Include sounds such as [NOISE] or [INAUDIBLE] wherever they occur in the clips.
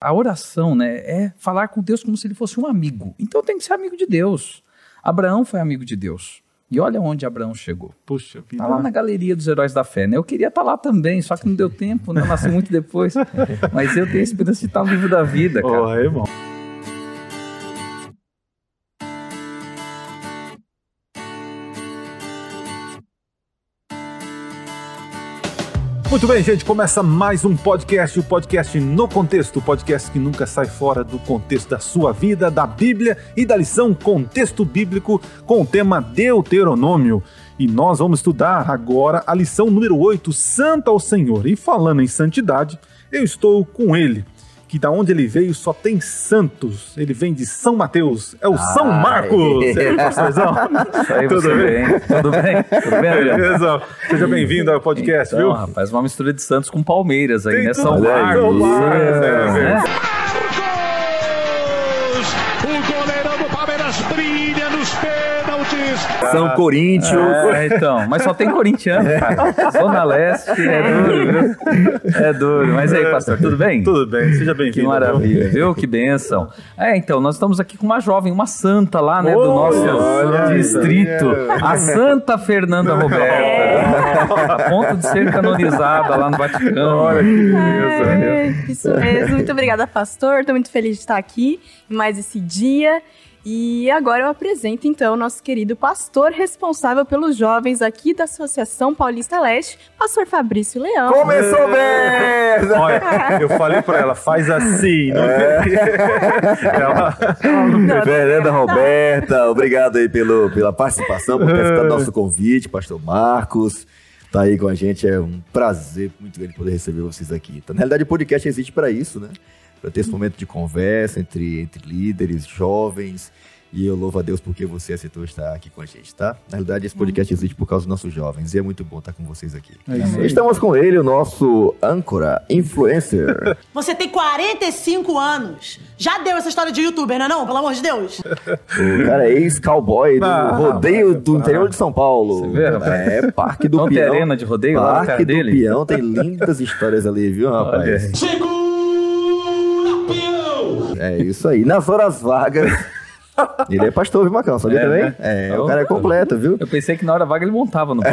A oração, né, é falar com Deus como se ele fosse um amigo. Então tem que ser amigo de Deus. Abraão foi amigo de Deus. E olha onde Abraão chegou. Puxa vida. Tá lá na galeria dos heróis da fé, né? Eu queria estar lá também, só que não deu tempo, né? Eu nasci muito depois. [LAUGHS] Mas eu tenho a esperança de estar no livro da vida, cara. Oh, irmão. Muito bem, gente, começa mais um podcast, o podcast No Contexto, o podcast que nunca sai fora do contexto da sua vida, da Bíblia e da lição Contexto Bíblico com o tema Deuteronômio. E nós vamos estudar agora a lição número 8, Santa ao Senhor. E falando em santidade, eu estou com ele, que da onde ele veio só tem santos. Ele vem de São Mateus, é o São Marcos. [LAUGHS] E aí, pastorzão? Aí, Tudo bem? Tudo bem? Tudo bem, Adriano? Beleza. Seja bem-vindo ao podcast, Então, viu? rapaz, uma mistura de Santos com Palmeiras aí, Tem né? São Marcos. São Marcos, é, né? São Corinthians. É, então, mas só tem corintiano, cara. Zona Leste é duro, viu? É duro. Mas aí, pastor, tudo bem? Tudo bem, seja bem-vindo. Que maravilha, viu? Que benção. É, então, nós estamos aqui com uma jovem, uma santa lá, né, do nosso olha distrito, a Santa Fernanda Roberta, a ponto de ser canonizada lá no Vaticano. Olha que beleza. É, isso mesmo. Muito obrigada, pastor. Estou muito feliz de estar aqui mais esse dia. E agora eu apresento, então, o nosso querido pastor responsável pelos jovens aqui da Associação Paulista Leste, pastor Fabrício Leão. Começou bem! Olha, eu falei pra ela, faz assim. Não ela, Não, Fernanda Roberta, obrigado aí pelo, pela participação, por ter aceitado nosso convite, pastor Marcos. Tá aí com a gente, é um prazer muito grande poder receber vocês aqui. Então, na realidade, o podcast existe para isso, né? Para ter esse momento de conversa entre, entre líderes, jovens. E eu louvo a Deus porque você aceitou estar aqui com a gente, tá? Na realidade, esse podcast existe por causa dos nossos jovens. E é muito bom estar com vocês aqui. É. Estamos com ele, o nosso âncora, influencer. [LAUGHS] Você tem 45 anos. Já deu essa história de youtuber, não é não? Pelo amor de Deus. O cara é ex-cowboy do Ah, rodeio do interior de São Paulo. Você vê, rapaz? É, Parque do Não tem Peão. arena de rodeio lá Parque cara do dele? Peão tem lindas histórias ali, viu, rapaz? Olha. Peão. É isso aí. Nas horas vagas. [LAUGHS] Ele é pastor, viu, Macão? Sabia É, também? né? É, Eu- o cara é completo, viu? Eu pensei que na hora vaga ele montava no [LAUGHS]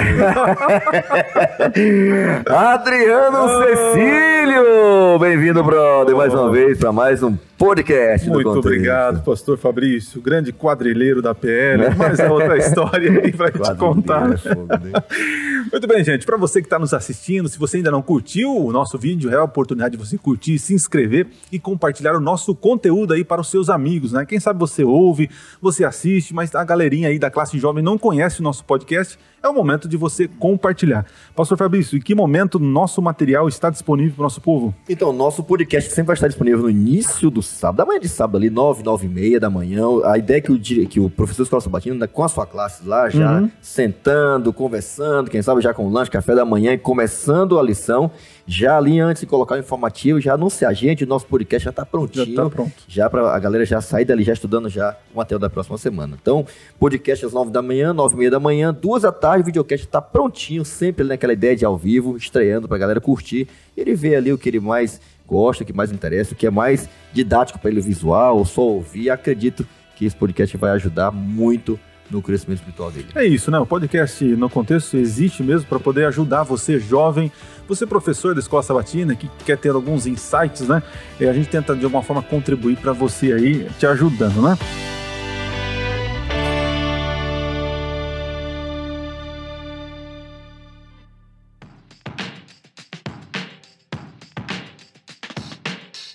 [LAUGHS] Adriano Cecílio! Bem-vindo, brother, mais uma vez para mais um podcast do Muito obrigado, pastor Fabrício, grande quadrilheiro da PL. [LAUGHS] Mas é outra história aí pra te Quadrilheiro, contar. é fogo? [LAUGHS] Muito bem, gente. Para você que está nos assistindo, se você ainda não curtiu o nosso vídeo, é a oportunidade de você curtir, se inscrever e compartilhar o nosso conteúdo aí para os seus amigos, né? Quem sabe você ouve, você assiste, mas a galerinha aí da classe jovem não conhece o nosso podcast. É o momento de você compartilhar. Pastor Fabrício, em que momento nosso material está disponível para o nosso povo? Então, nosso podcast sempre vai estar disponível no início do sábado, da manhã de sábado ali, 9, 9 e meia da manhã. A ideia é que o, que o professor Escola Sabatina, né, com a sua classe lá, já Uhum. sentando, conversando, quem sabe já com lanche, café da manhã e começando a lição, já ali antes de colocar o informativo, já anunciar a gente, o nosso podcast já está prontinho. Já tá pronto. Já para a galera já sair dali, já estudando já o material da próxima semana. Então, podcast às 9 da manhã, 9 e meia da manhã, duas da tarde, o videocast está prontinho, sempre ali naquela ideia de ao vivo, estreando para a galera curtir. Ele vê ali o que ele mais gosta, o que mais interessa, o que é mais didático para ele visual, só ouvir. Acredito que esse podcast vai ajudar muito no crescimento espiritual dele. É isso, né? O podcast no contexto existe mesmo para poder ajudar você jovem, você professor da escola sabatina que quer ter alguns insights, né? E a gente tenta de alguma forma contribuir para você aí, te ajudando, né?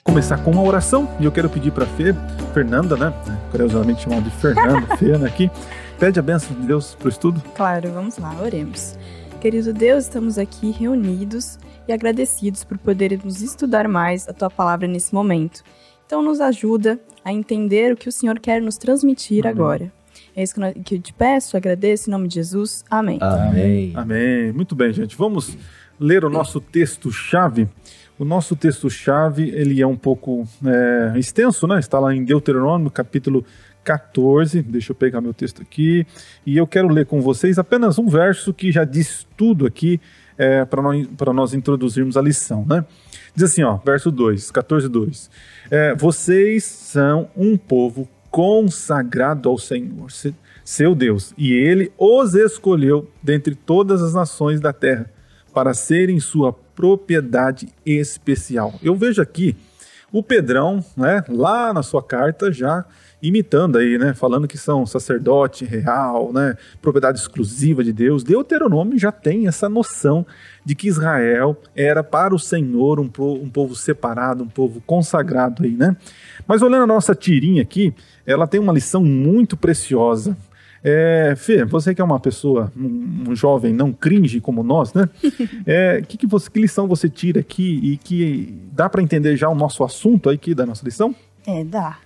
Começar com uma oração e eu quero pedir para Fê, Fernanda, né? Curiosamente chamada de Fernanda, [LAUGHS] Fê, né, aqui. Pede a bênção de Deus pro estudo. Claro, vamos lá, oremos. Querido Deus, estamos aqui reunidos e agradecidos por podermos estudar mais a tua palavra nesse momento. Então, nos ajuda a entender o que o Senhor quer nos transmitir agora. É isso que nós- que eu te peço, agradeço em nome de Jesus. Amém. Amém. Amém. Muito bem, gente. Vamos ler o nosso texto-chave. O nosso texto-chave, ele é um pouco é, extenso, né? Está lá em Deuteronômio, capítulo 14. Deixa eu pegar meu texto aqui. E eu quero ler com vocês apenas um verso que já diz tudo aqui é, para nós, nós introduzirmos a lição, né? Diz assim, ó, verso 2, 14, 2. É, vocês são um povo consagrado ao Senhor, se- seu Deus, e ele os escolheu dentre todas as nações da terra para serem sua propriedade especial. Eu vejo aqui o Pedrão, né, lá na sua carta já imitando aí, né, falando que são sacerdote real, né, propriedade exclusiva de Deus. Deuteronômio já tem essa noção de que Israel era para o Senhor um, um povo separado, um povo consagrado aí, né? Mas olhando a nossa tirinha aqui, ela tem uma lição muito preciosa. É, Fê, você que é uma pessoa, um, um jovem não cringe como nós, né? [LAUGHS] É, que, que, você, que lição você tira aqui e que dá para entender já o nosso assunto aí aqui da nossa lição? É, dá.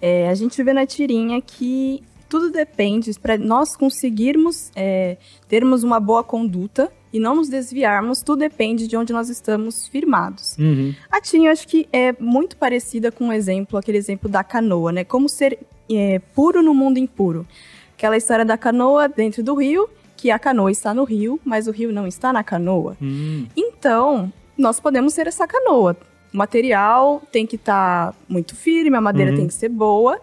É, a gente vê na tirinha que tudo depende para nós conseguirmos é, termos uma boa conduta e não nos desviarmos, tudo depende de onde nós estamos firmados. A tirinha eu acho que é muito parecida com um exemplo, aquele exemplo da canoa, né? Como ser é, puro no mundo impuro. Aquela história da canoa dentro do rio, que a canoa está no rio, mas o rio não está na canoa. Então, nós podemos ser essa canoa. O material tem que estar muito firme, a madeira tem que ser boa.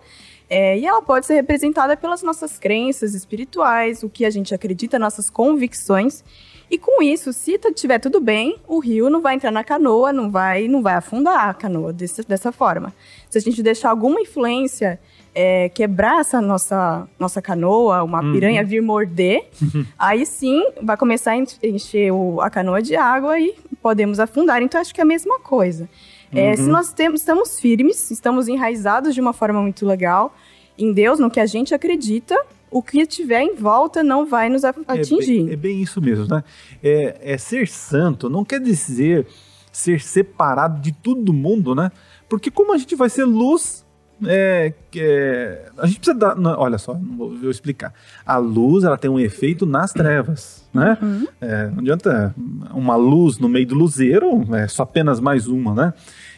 é, e ela pode ser representada pelas nossas crenças espirituais, o que a gente acredita, nossas convicções. E com isso, se estiver tudo bem, o rio não vai entrar na canoa, não vai, não vai afundar a canoa desse- dessa forma. Se a gente deixar alguma influência é, quebrar essa nossa, nossa canoa, uma piranha vir morder, [LAUGHS] aí sim vai começar a en- encher o- a canoa de água e podemos afundar. Então acho que é a mesma coisa. É, se nós temos, estamos firmes, estamos enraizados de uma forma muito legal em Deus, no que a gente acredita, o que tiver em volta não vai nos atingir. É bem, é bem isso mesmo, né? É, é ser santo não quer dizer ser separado de todo mundo, né? Porque como a gente vai ser luz, é, que é, a gente precisa dar. não, olha só, não vou, vou explicar. A luz ela tem um efeito nas trevas, né? É, não adianta uma luz no meio do luzeiro, é só apenas mais uma, né?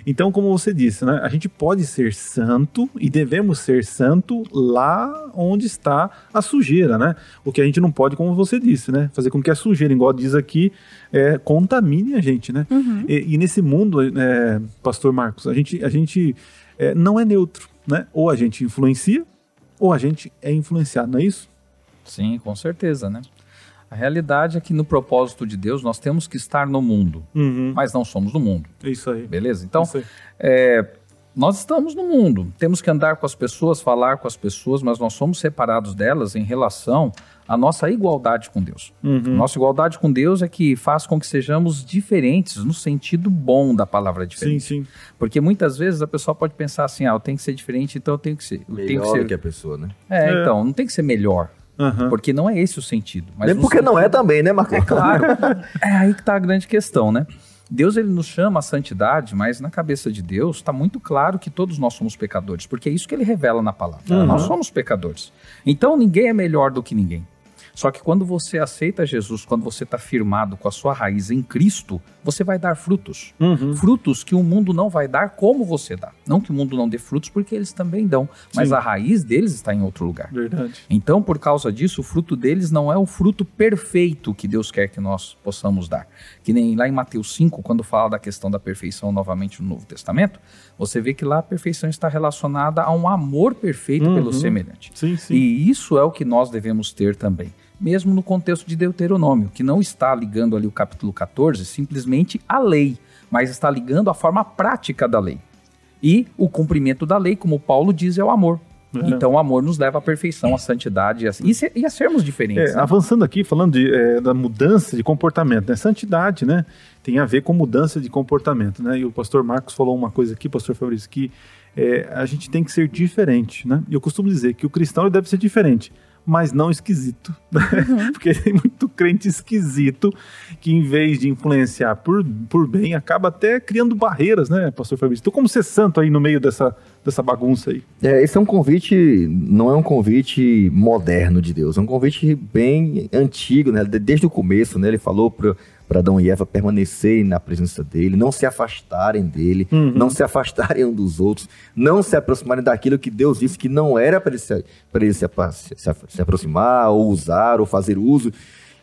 Então, como você disse, né? A gente pode ser santo e devemos ser santo lá onde está a sujeira, né? O que a gente não pode, como você disse, né? Fazer com que a sujeira, igual diz aqui, é, contamine a gente, né? E, e nesse mundo, é, Pastor Marcos, a gente, a gente é, não é neutro, né? Ou a gente influencia, ou a gente é influenciado, não é isso? Sim, com certeza, né? A realidade é que no propósito de Deus nós temos que estar no mundo, Uhum. mas não somos do mundo, É isso aí. beleza? Então, aí. é, nós estamos no mundo, temos que andar com as pessoas, falar com as pessoas, mas nós somos separados delas em relação à nossa igualdade com Deus. Uhum. Nossa igualdade com Deus é que faz com que sejamos diferentes no sentido bom da palavra Sim, diferente. sim. Porque muitas vezes a pessoa pode pensar assim, ah, eu tenho que ser diferente, então eu tenho que ser. Eu tenho que Melhor ser. do que a pessoa, né? É, É. então, não tem que ser melhor. Aham. Porque não é esse o sentido. Mas Nem porque não é sentido- também, né, Marcos? Claro. É aí que está a grande questão, né? Deus ele nos chama à santidade, mas na cabeça de Deus está muito claro que todos nós somos pecadores, porque é isso que ele revela na palavra. Nós somos pecadores. Então ninguém é melhor do que ninguém. Só que quando você aceita Jesus, quando você está firmado com a sua raiz em Cristo, você vai dar frutos. Uhum. Frutos que o mundo não vai dar como você dá. Não que o mundo não dê frutos, porque eles também dão. Mas Sim. a raiz deles está em outro lugar. Verdade. Então, por causa disso, o fruto deles não é o fruto perfeito que Deus quer que nós possamos dar. Que nem lá em Mateus 5, quando fala da questão da perfeição novamente no Novo Testamento, você vê que lá a perfeição está relacionada a um amor perfeito pelo Uhum. semelhante. Sim, sim. E isso é o que nós devemos ter também. Mesmo no contexto de Deuteronômio, que não está ligando ali o capítulo 14 simplesmente à lei, mas está ligando a forma prática da lei. E o cumprimento da lei, como Paulo diz, é o amor. Uhum. Então o amor nos leva à perfeição, à santidade e a, e se- e a sermos diferentes. É, né? avançando aqui, falando de, é, da mudança de comportamento, né? Santidade, né? Tem a ver com mudança de comportamento, né? E o pastor Marcos falou uma coisa aqui, pastor Fabrício, que é, a gente tem que ser diferente, né? E eu costumo dizer que o cristão deve ser diferente, mas não esquisito. [LAUGHS] Porque tem muito crente esquisito que, em vez de influenciar por, por bem, acaba até criando barreiras, né, pastor Fabrício? Então, como ser santo aí no meio dessa, dessa bagunça aí? É, esse é um convite, não é um convite moderno de Deus, é um convite bem antigo, né? De- Desde o começo, né? Ele falou para Adão e Eva permanecerem na presença dele, não se afastarem dele, Uhum. não se afastarem um dos outros, não se aproximarem daquilo que Deus disse que não era para ele, se, pra ele se, se- se- aproximar, ou usar, ou fazer uso.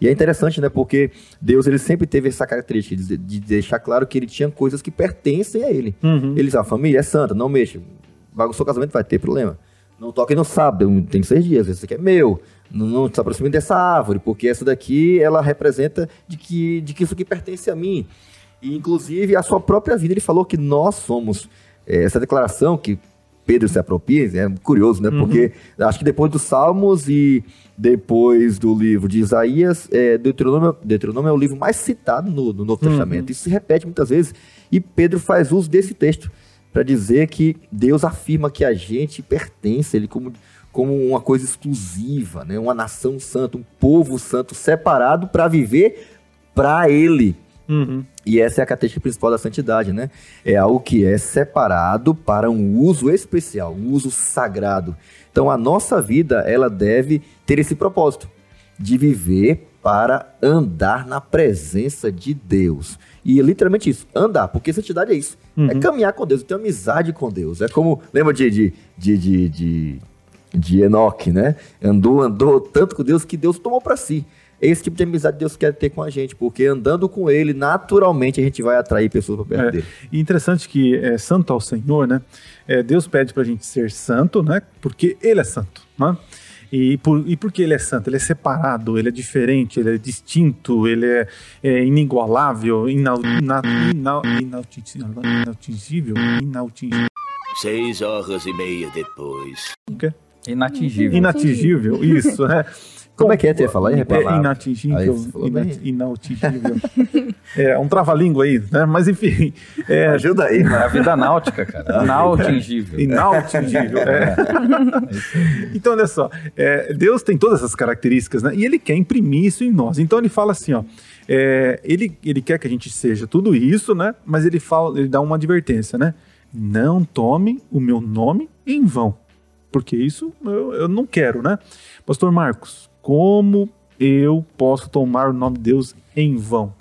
E é interessante, né? Porque Deus ele sempre teve essa característica de, de deixar claro que ele tinha coisas que pertencem a ele. Uhum. Ele diz, a família é santa, não mexa. Bagunçou o casamento, vai ter problema. Não toque no sábado, tem seis dias, esse aqui é meu. Não, se aproxime dessa árvore, porque essa daqui, ela representa de que, de que isso aqui pertence a mim. E, inclusive, a sua própria vida, ele falou que nós somos... eh, essa declaração que Pedro se apropria, é curioso, né? Porque acho que depois dos Salmos e depois do livro de Isaías, é, Deuteronômio, Deuteronômio é o livro mais citado no, no Novo Testamento. Isso se repete muitas vezes. E Pedro faz uso desse texto para dizer que Deus afirma que a gente pertence, ele como, como uma coisa exclusiva, né? uma nação santa, um povo santo separado para viver para ele. Uhum. E essa é a característica principal da santidade, né? É algo que é separado para um uso especial, um uso sagrado. Então a nossa vida, ela deve ter esse propósito de viver para andar na presença de Deus. E é literalmente isso, andar, porque santidade é isso. É caminhar com Deus, ter amizade com Deus. É como, lembra de, de, de, de, de, de Enoque, né? Andou, andou tanto com Deus que Deus tomou para si. É esse tipo de amizade que Deus quer ter com a gente, porque andando com Ele, naturalmente a gente vai atrair pessoas para perto É. dele. E interessante que é santo ao Senhor, né? É, Deus pede pra gente ser santo, né? Porque Ele é santo, né? E por, e por que ele é santo? Ele é separado, ele é diferente, ele é distinto, ele é, é inigualável, inau, ina, inau, inautingível, inautingível, inautingível. Seis horas e meia depois. O quê? Inatingível. Inatingível, isso, né? Como é que é? Ia falar? Ia É reparar. Aí inatingível, você falou ina, bem. inatingível. [LAUGHS] é um trava-língua aí, né? Mas enfim, é, Ajuda aí, É mano. a vida náutica, cara. Inatingível. Inatingível. é. então, olha só, é, Deus tem todas essas características, né? E ele quer imprimir isso em nós. Então ele fala assim, ó. é, ele, ele quer que a gente seja tudo isso, né? Mas ele fala, ele dá uma advertência, né? Não tome o meu nome em vão. Porque isso eu, eu não quero, né? Pastor Marcos, como eu posso tomar o nome de Deus em vão?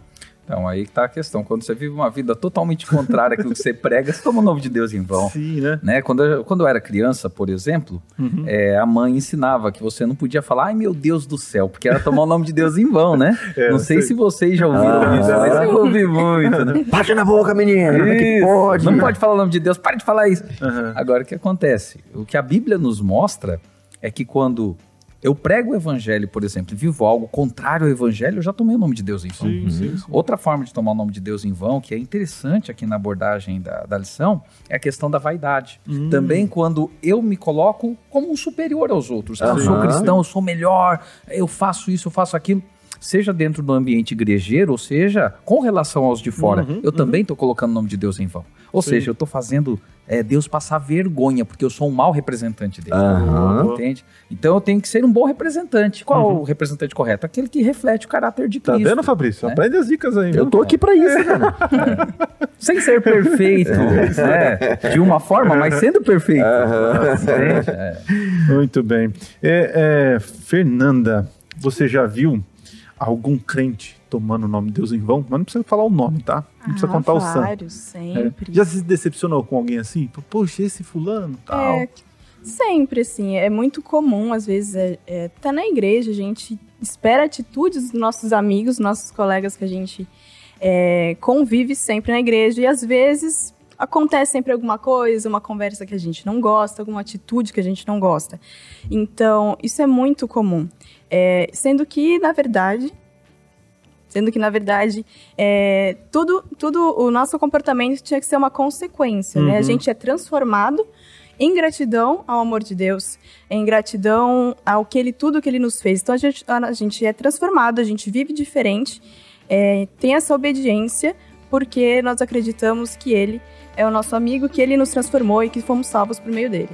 Então, aí que tá a questão. Quando você vive uma vida totalmente contrária àquilo que você prega, você toma o nome de Deus em vão. Sim, né? Né? Quando, eu, quando eu era criança, por exemplo, Uhum. é, a mãe ensinava que você não podia falar, ai meu Deus do céu, porque era tomar o nome de Deus em vão, né? É, não sei sei. se vocês já ouviram Ah. isso, mas eu ouvi muito, né? [LAUGHS] Baixa na boca, menina. É Isso. pode? Não pode falar o nome de Deus, para de falar isso. Aham. Agora, o que acontece? O que a Bíblia nos mostra é que quando eu prego o evangelho, por exemplo, e vivo algo contrário ao evangelho, eu já tomei o nome de Deus em vão. Sim, sim, sim. Outra forma de tomar o nome de Deus em vão, que é interessante aqui na abordagem da, da lição, é a questão da vaidade. Hum. Também quando eu me coloco como um superior aos outros. Ah, eu sou cristão, eu sou melhor, eu faço isso, eu faço aquilo. Seja dentro do ambiente igrejeiro, ou seja, com relação aos de fora, Uhum, eu também estou colocando o nome de Deus em vão. Ou Sim. seja, eu estou fazendo é, Deus passar vergonha, porque eu sou um mau representante dele. Aham. Entende? Então eu tenho que ser um bom representante. Qual é o representante correto? Aquele que reflete o caráter de Tá Cristo. vendo, Fabrício? né? Aprende as dicas aí. Eu tô aqui pra isso, cara. [LAUGHS] Sem ser perfeito, né? De uma forma, mas sendo perfeito. Entende? É. Muito bem. É, é, Fernanda, você já viu algum crente tomando o nome de Deus em vão? Mas não precisa falar o nome, tá? Não precisa Ah, contar o santo. vários, É. sempre. Já se decepcionou com alguém assim? Poxa, esse fulano, tal. É, sempre, assim. É muito comum, às vezes, é, é, tá na igreja, a gente espera atitudes dos nossos amigos, nossos colegas que a gente é, convive sempre na igreja, e às vezes acontece sempre alguma coisa, uma conversa que a gente não gosta, alguma atitude que a gente não gosta. Então, isso é muito comum. É, sendo que, na verdade, sendo que, na verdade, é, tudo, tudo o nosso comportamento tinha que ser uma consequência, né? A Uhum. gente é transformado em gratidão ao amor de Deus, em gratidão ao que ele, tudo que ele nos fez. Então a gente, a gente é transformado, a gente vive diferente, é, tem essa obediência, porque nós acreditamos que ele é o nosso amigo, que ele nos transformou e que fomos salvos por meio dele.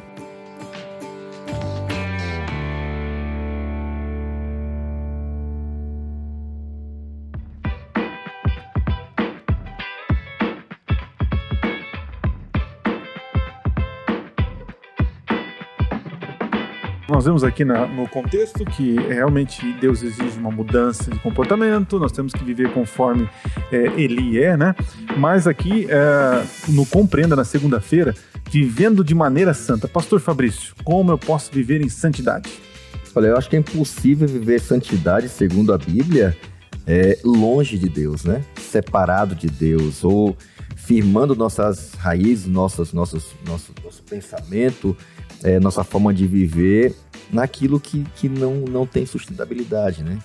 Nós vemos aqui na- no contexto que realmente Deus exige uma mudança de comportamento, nós temos que viver conforme é, Ele é, né? Mas aqui, é, no Compreenda, na segunda-feira, vivendo de maneira santa. Pastor Fabrício, como eu posso viver em santidade? Olha, eu acho que é impossível viver santidade segundo a Bíblia é, longe de Deus, né? Separado de Deus, ou firmando nossas raízes, nossas, nossos, nosso, nosso pensamento, é, nossa forma de viver naquilo que, que não, não tem sustentabilidade, né?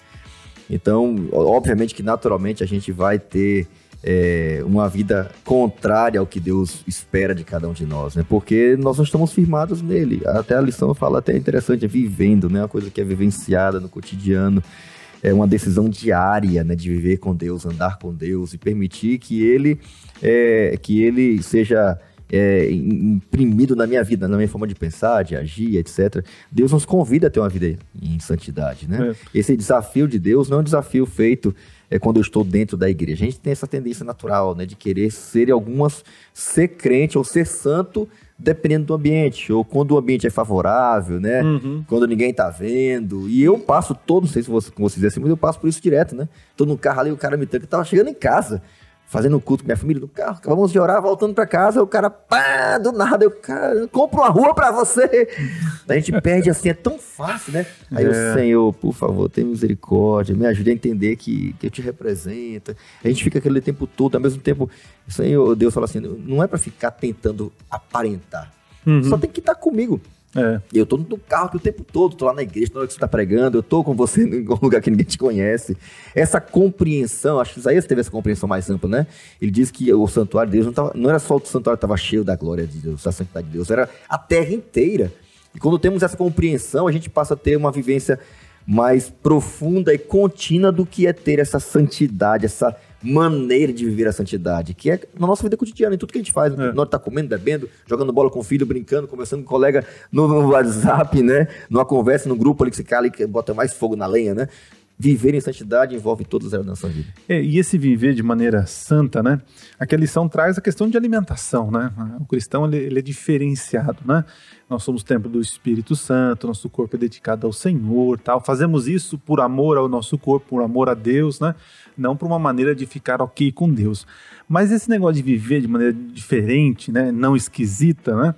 Então, obviamente que naturalmente a gente vai ter é, uma vida contrária ao que Deus espera de cada um de nós, né? Porque nós não estamos firmados nele. Até a lição fala até interessante, é vivendo, né? Uma coisa que é vivenciada no cotidiano. É uma decisão diária, né? De viver com Deus, andar com Deus e permitir que ele, é, que ele seja é, imprimido na minha vida, na minha forma de pensar, de agir, etc. Deus nos convida a ter uma vida em santidade, né? É. Esse desafio de Deus não é um desafio feito é, quando eu estou dentro da igreja. A gente tem essa tendência natural, né, de querer ser algumas ser crente ou ser santo dependendo do ambiente, ou quando o ambiente é favorável, né? Uhum. Quando ninguém está vendo. E eu passo todo, não sei se você, com vocês é assim, mas eu passo por isso direto, né? Tô no carro ali, o cara me tranca, tava chegando em casa fazendo culto com minha família no carro, acabamos de orar, voltando para casa, o cara, pá, do nada, eu, cara, compro uma rua para você. A gente perde assim, é tão fácil, né? Aí é. o Senhor, por favor, tenha misericórdia, me ajude a entender que, que eu te represento. A gente fica aquele tempo todo, ao mesmo tempo, Senhor, Deus fala assim, não é para ficar tentando aparentar. Uhum. Só tem que estar comigo. É. Eu tô no carro aqui o tempo todo, tô lá na igreja, na hora que você tá pregando, eu tô com você [LAUGHS] em um lugar que ninguém te conhece. Essa compreensão, acho que Isaías teve essa compreensão mais ampla, né? Ele diz que o santuário de Deus não, tava, não era só o santuário estava cheio da glória de Deus, da santidade de Deus, era a terra inteira. E quando temos essa compreensão, a gente passa a ter uma vivência mais profunda e contínua do que é ter essa santidade, essa maneira de viver a santidade, que é na nossa vida cotidiana, em tudo que a gente faz. É. Nós tá comendo, bebendo, jogando bola com o filho, brincando, conversando com o colega no, no WhatsApp, né? Numa conversa, no grupo ali que você cala e que bota mais fogo na lenha, né? Viver em santidade envolve todas as áreas da nossa vida. É, e esse viver de maneira santa, né? Aquela lição traz a questão de alimentação, né? O cristão ele, ele é diferenciado, né? Nós somos templo do Espírito Santo, nosso corpo é dedicado ao Senhor, tal. Fazemos isso por amor ao nosso corpo, por amor a Deus, né? Não por uma maneira de ficar ok com Deus. Mas esse negócio de viver de maneira diferente, né? Não esquisita, né?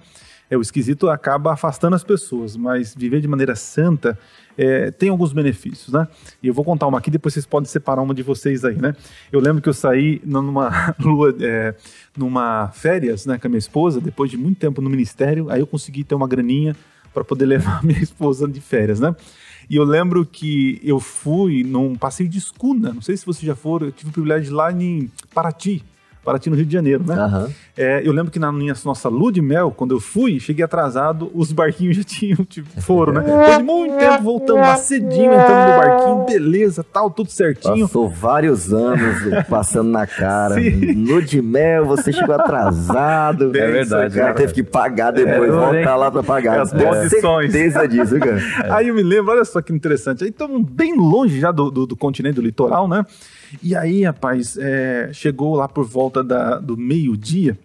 É, o esquisito acaba afastando as pessoas, mas viver de maneira santa é, tem alguns benefícios, né? E eu vou contar uma aqui, depois vocês podem separar uma de vocês aí, né? Eu lembro que eu saí numa [LAUGHS] lua, é, numa férias, né, com a minha esposa, depois de muito tempo no ministério, aí eu consegui ter uma graninha para poder [LAUGHS] levar minha esposa de férias, né? E eu lembro que eu fui num passeio de escuna, não sei se vocês já foram, eu tive o privilégio de ir lá em Paraty, Paraty, no Rio de Janeiro, né? Uhum. É, eu lembro que na minha, nossa lua de mel, quando eu fui, cheguei atrasado, os barquinhos já [LAUGHS] tinham, tipo, foram, né? Depois de muito tempo, voltamos lá cedinho, entrando no barquinho, beleza, tal, tudo certinho. Passou vários anos passando na cara. [LAUGHS] Lua de mel, você chegou atrasado. é verdade. O cara teve que pagar depois, é, voltar lá pra pagar. As posições. certeza disso, cara. Aí eu me lembro, olha só que interessante. Aí estamos bem longe já do, do, do continente, do litoral, né? E aí, rapaz, é, chegou lá por volta da, do meio-dia.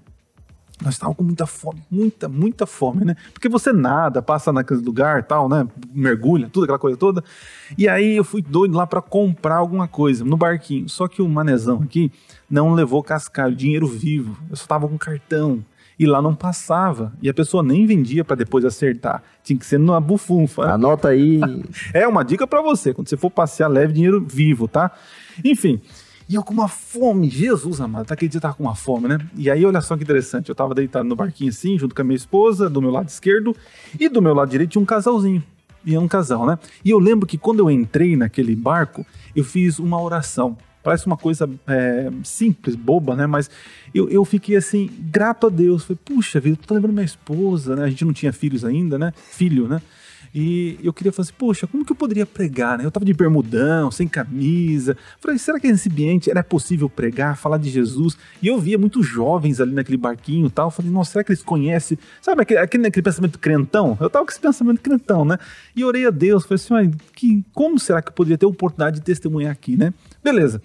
Nós estávamos com muita fome, muita, muita fome, né? Porque você nada, passa naquele lugar tal, né? Mergulha, tudo aquela coisa toda. E aí eu fui doido lá para comprar alguma coisa no barquinho. Só que o manezão aqui não levou cascalho, dinheiro vivo. Eu só tava com cartão e lá não passava. E a pessoa nem vendia para depois acertar. Tinha que ser numa bufunfa. Anota aí. [LAUGHS] é uma dica para você. Quando você for passear, leve dinheiro vivo, tá? Enfim. E eu com uma fome, Jesus amado, tá aquele dia tava com uma fome, né? E aí, olha só que interessante, eu tava deitado no barquinho assim, junto com a minha esposa, do meu lado esquerdo, e do meu lado direito tinha um casalzinho. E é um casal, né? E eu lembro que quando eu entrei naquele barco, eu fiz uma oração. Parece uma coisa é, simples, boba, né? Mas eu, eu fiquei assim, grato a Deus. Falei, puxa vida, tô lembrando minha esposa, né? A gente não tinha filhos ainda, né? Filho, né? E eu queria falar assim, poxa, como que eu poderia pregar, né? Eu tava de bermudão, sem camisa. Falei, será que nesse ambiente era possível pregar, falar de Jesus? E eu via muitos jovens ali naquele barquinho e tal. Falei, nossa, será que eles conhecem? Sabe aquele, aquele, aquele pensamento crentão? Eu tava com esse pensamento crentão, né? E orei a Deus, falei assim, que, como será que eu poderia ter a oportunidade de testemunhar aqui, né? Beleza.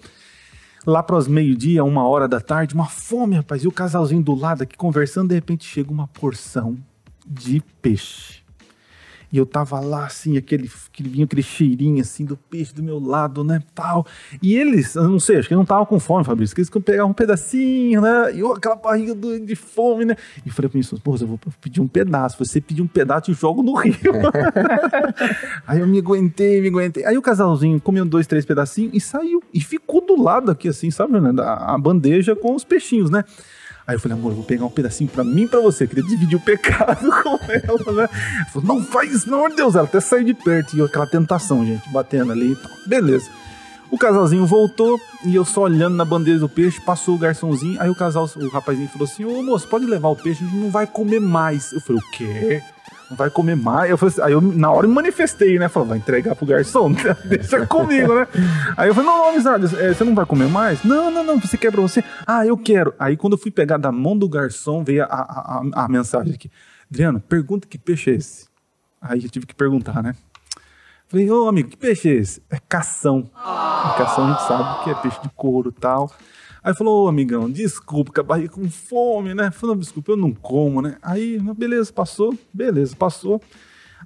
Lá para os meio-dia, uma hora da tarde, uma fome, rapaz. E o casalzinho do lado aqui conversando, de repente chega uma porção de peixe. E eu tava lá, assim, aquele, aquele vinha aquele cheirinho, assim, do peixe do meu lado, né, tal. E eles, eu não sei, acho que não estavam com fome, Fabrício, que eles pegavam um pedacinho, né, e eu, aquela barriga do- de fome, né. E falei pra minha esposa, "Pô, eu vou pedir um pedaço, você pedir um pedaço, eu jogo no rio. [LAUGHS] Aí eu me aguentei, me aguentei. Aí o casalzinho comeu dois, três pedacinhos e saiu. E ficou do lado aqui, assim, sabe, né, a, a bandeja com os peixinhos, né. Aí eu falei, amor, eu vou pegar um pedacinho pra mim e pra você. Eu queria dividir o pecado [LAUGHS] com ela, né? Ela falou, não faz isso, pelo amor de Deus. Ela até saiu de perto. E aquela tentação, gente, batendo ali e tal. Beleza. O casalzinho voltou e eu só olhando na bandeja do peixe, passou o garçomzinho. Aí o casal, o rapazinho falou assim: Ô moço, pode levar o peixe, a gente não vai comer mais. Eu falei, o quê? Não vai comer mais? Eu falei assim, aí eu na hora me manifestei, né? Falei, vai entregar pro garçom, [LAUGHS] deixa comigo, né? Aí eu falei, não, não, amizade, é, você não vai comer mais? Não, não, não, você quer pra você? Ah, eu quero. Aí quando eu fui pegar da mão do garçom, veio a, a, a, a mensagem aqui. Adriano, pergunta que peixe é esse? Aí eu tive que perguntar, né? Falei, ô amigo, que peixe é esse? É cação. E cação a gente sabe que é peixe de couro e tal. Aí falou, ô amigão, desculpa, que com fome, né? Falou, desculpa, eu não como, né? Aí, beleza, passou, beleza, passou.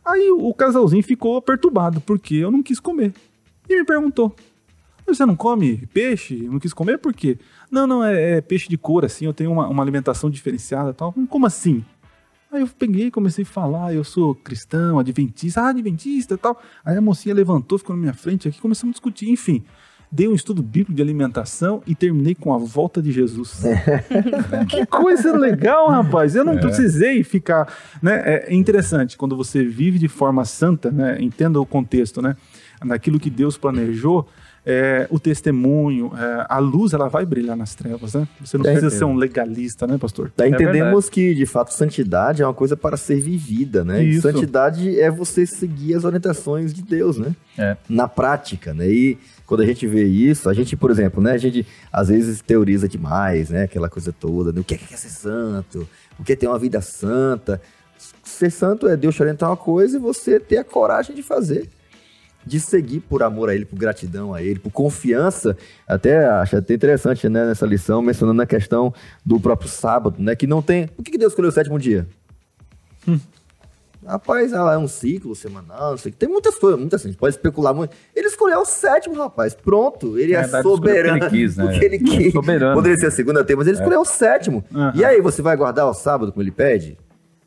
Aí o, casalzinho ficou perturbado, porque eu não quis comer. E me perguntou, você não come peixe? Não quis comer por quê? Não, não, é, é peixe de cor, assim, eu tenho uma, uma alimentação diferenciada tal. Como assim? Aí eu peguei comecei a falar, eu sou cristão, adventista, ah, adventista tal. Aí a mocinha levantou, ficou na minha frente aqui, começamos a discutir, enfim. Dei um estudo bíblico de alimentação e terminei com a volta de Jesus. [LAUGHS] que coisa legal, rapaz. Eu não precisei ficar. Né? É interessante quando você vive de forma santa, né? entenda o contexto, né? Naquilo que Deus planejou. É, o testemunho, é, a luz, ela vai brilhar nas trevas, né? Você não É, precisa é. ser um legalista, né, pastor? Daí verdade. entendemos que, de fato, santidade é uma coisa para ser vivida, né? E Isso. Santidade é você seguir as orientações de Deus, né? É. Na prática, né? E quando a gente vê isso, a gente, por exemplo, né? A gente às vezes teoriza demais, né? Aquela coisa toda, né? o que é, que é ser santo? O que é ter uma vida santa? Ser santo é Deus te orientar uma coisa e você ter a coragem de fazer. De seguir por amor a Ele, por gratidão a Ele, por confiança. Até acho até interessante, né, nessa lição, mencionando a questão do próprio sábado, né? Que não tem. Por que Deus escolheu o sétimo dia? Rapaz, ela é um ciclo semanal, não sei o que. Tem muitas coisas, muitas assim, a gente pode especular muito. Ele escolheu o sétimo, rapaz. Pronto, ele é, É, soberano. o que ele quis, né? [LAUGHS] Ele quis. Soberano. Poderia ser a segunda tema, mas ele escolheu o sétimo. Aham. E aí, você vai guardar o sábado como ele pede?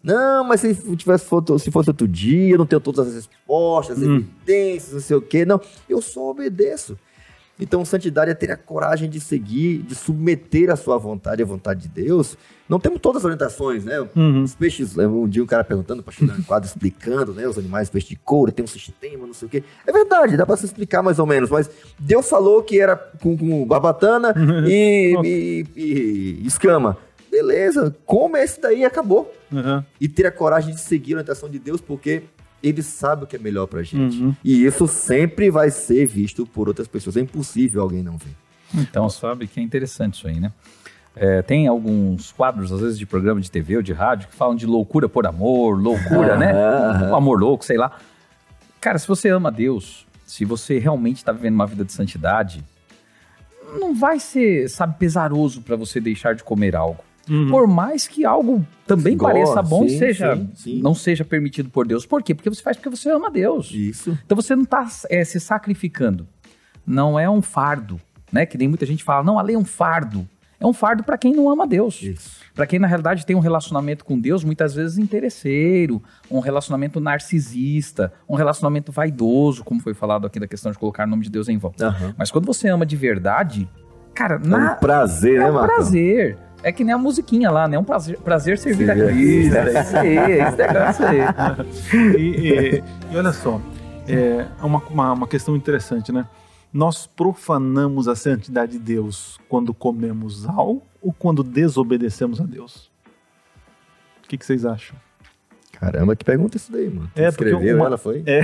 Não, mas se tivesse foto- se fosse outro dia, eu não tenho todas as respostas, evidências, não sei o quê. Não, eu só obedeço. Então, santidade é ter a coragem de seguir, de submeter a sua vontade à vontade de Deus. Não temos todas as orientações, né? Os peixes, um dia um cara perguntando, pastor um [LAUGHS] quadro explicando, né? Os animais, peixe de couro, tem um sistema, não sei o quê. É verdade, dá pra se explicar mais ou menos, mas Deus falou que era com, com barbatana [LAUGHS] e, e- e escama. Beleza, come esse daí e acabou Aham. e ter a coragem de seguir a orientação de Deus, porque ele sabe o que é melhor pra gente. Uhum. E isso sempre vai ser visto por outras pessoas. É impossível alguém não ver. Então, sabe que é interessante isso aí, né? É, tem alguns quadros, às vezes, de programa de TV ou de rádio que falam de loucura por amor, loucura, [LAUGHS] né? O amor louco, sei lá. Cara, se você ama Deus, se você realmente está vivendo uma vida de santidade, não vai ser, sabe, pesaroso para você deixar de comer algo. Uhum. Por mais que algo também pareça bom, sim, seja, sim, sim. não seja permitido por Deus. Por quê? Porque você faz porque você ama Deus. Isso. Então você não está se sacrificando. Não é um fardo, né? Que nem muita gente fala, não, a lei é um fardo. É um fardo para quem não ama Deus. Isso. Para quem na realidade tem um relacionamento com Deus muitas vezes interesseiro, um relacionamento narcisista, um relacionamento vaidoso, como foi falado aqui da questão de colocar o nome de Deus em vão. Aham. Mas quando você ama de verdade, cara, É na, um prazer, é né, um prazer. É que nem a musiquinha lá, né? É um prazer, prazer servir a Cristo. É isso aí, é esse negócio aí. [LAUGHS] E, e- e olha só, é uma, uma, uma questão interessante, né? Nós profanamos a santidade de Deus quando comemos algo ou quando desobedecemos a Deus? O que, que vocês acham? Caramba, que pergunta isso daí, mano. É, porque Escreveu uma- ela, foi? É,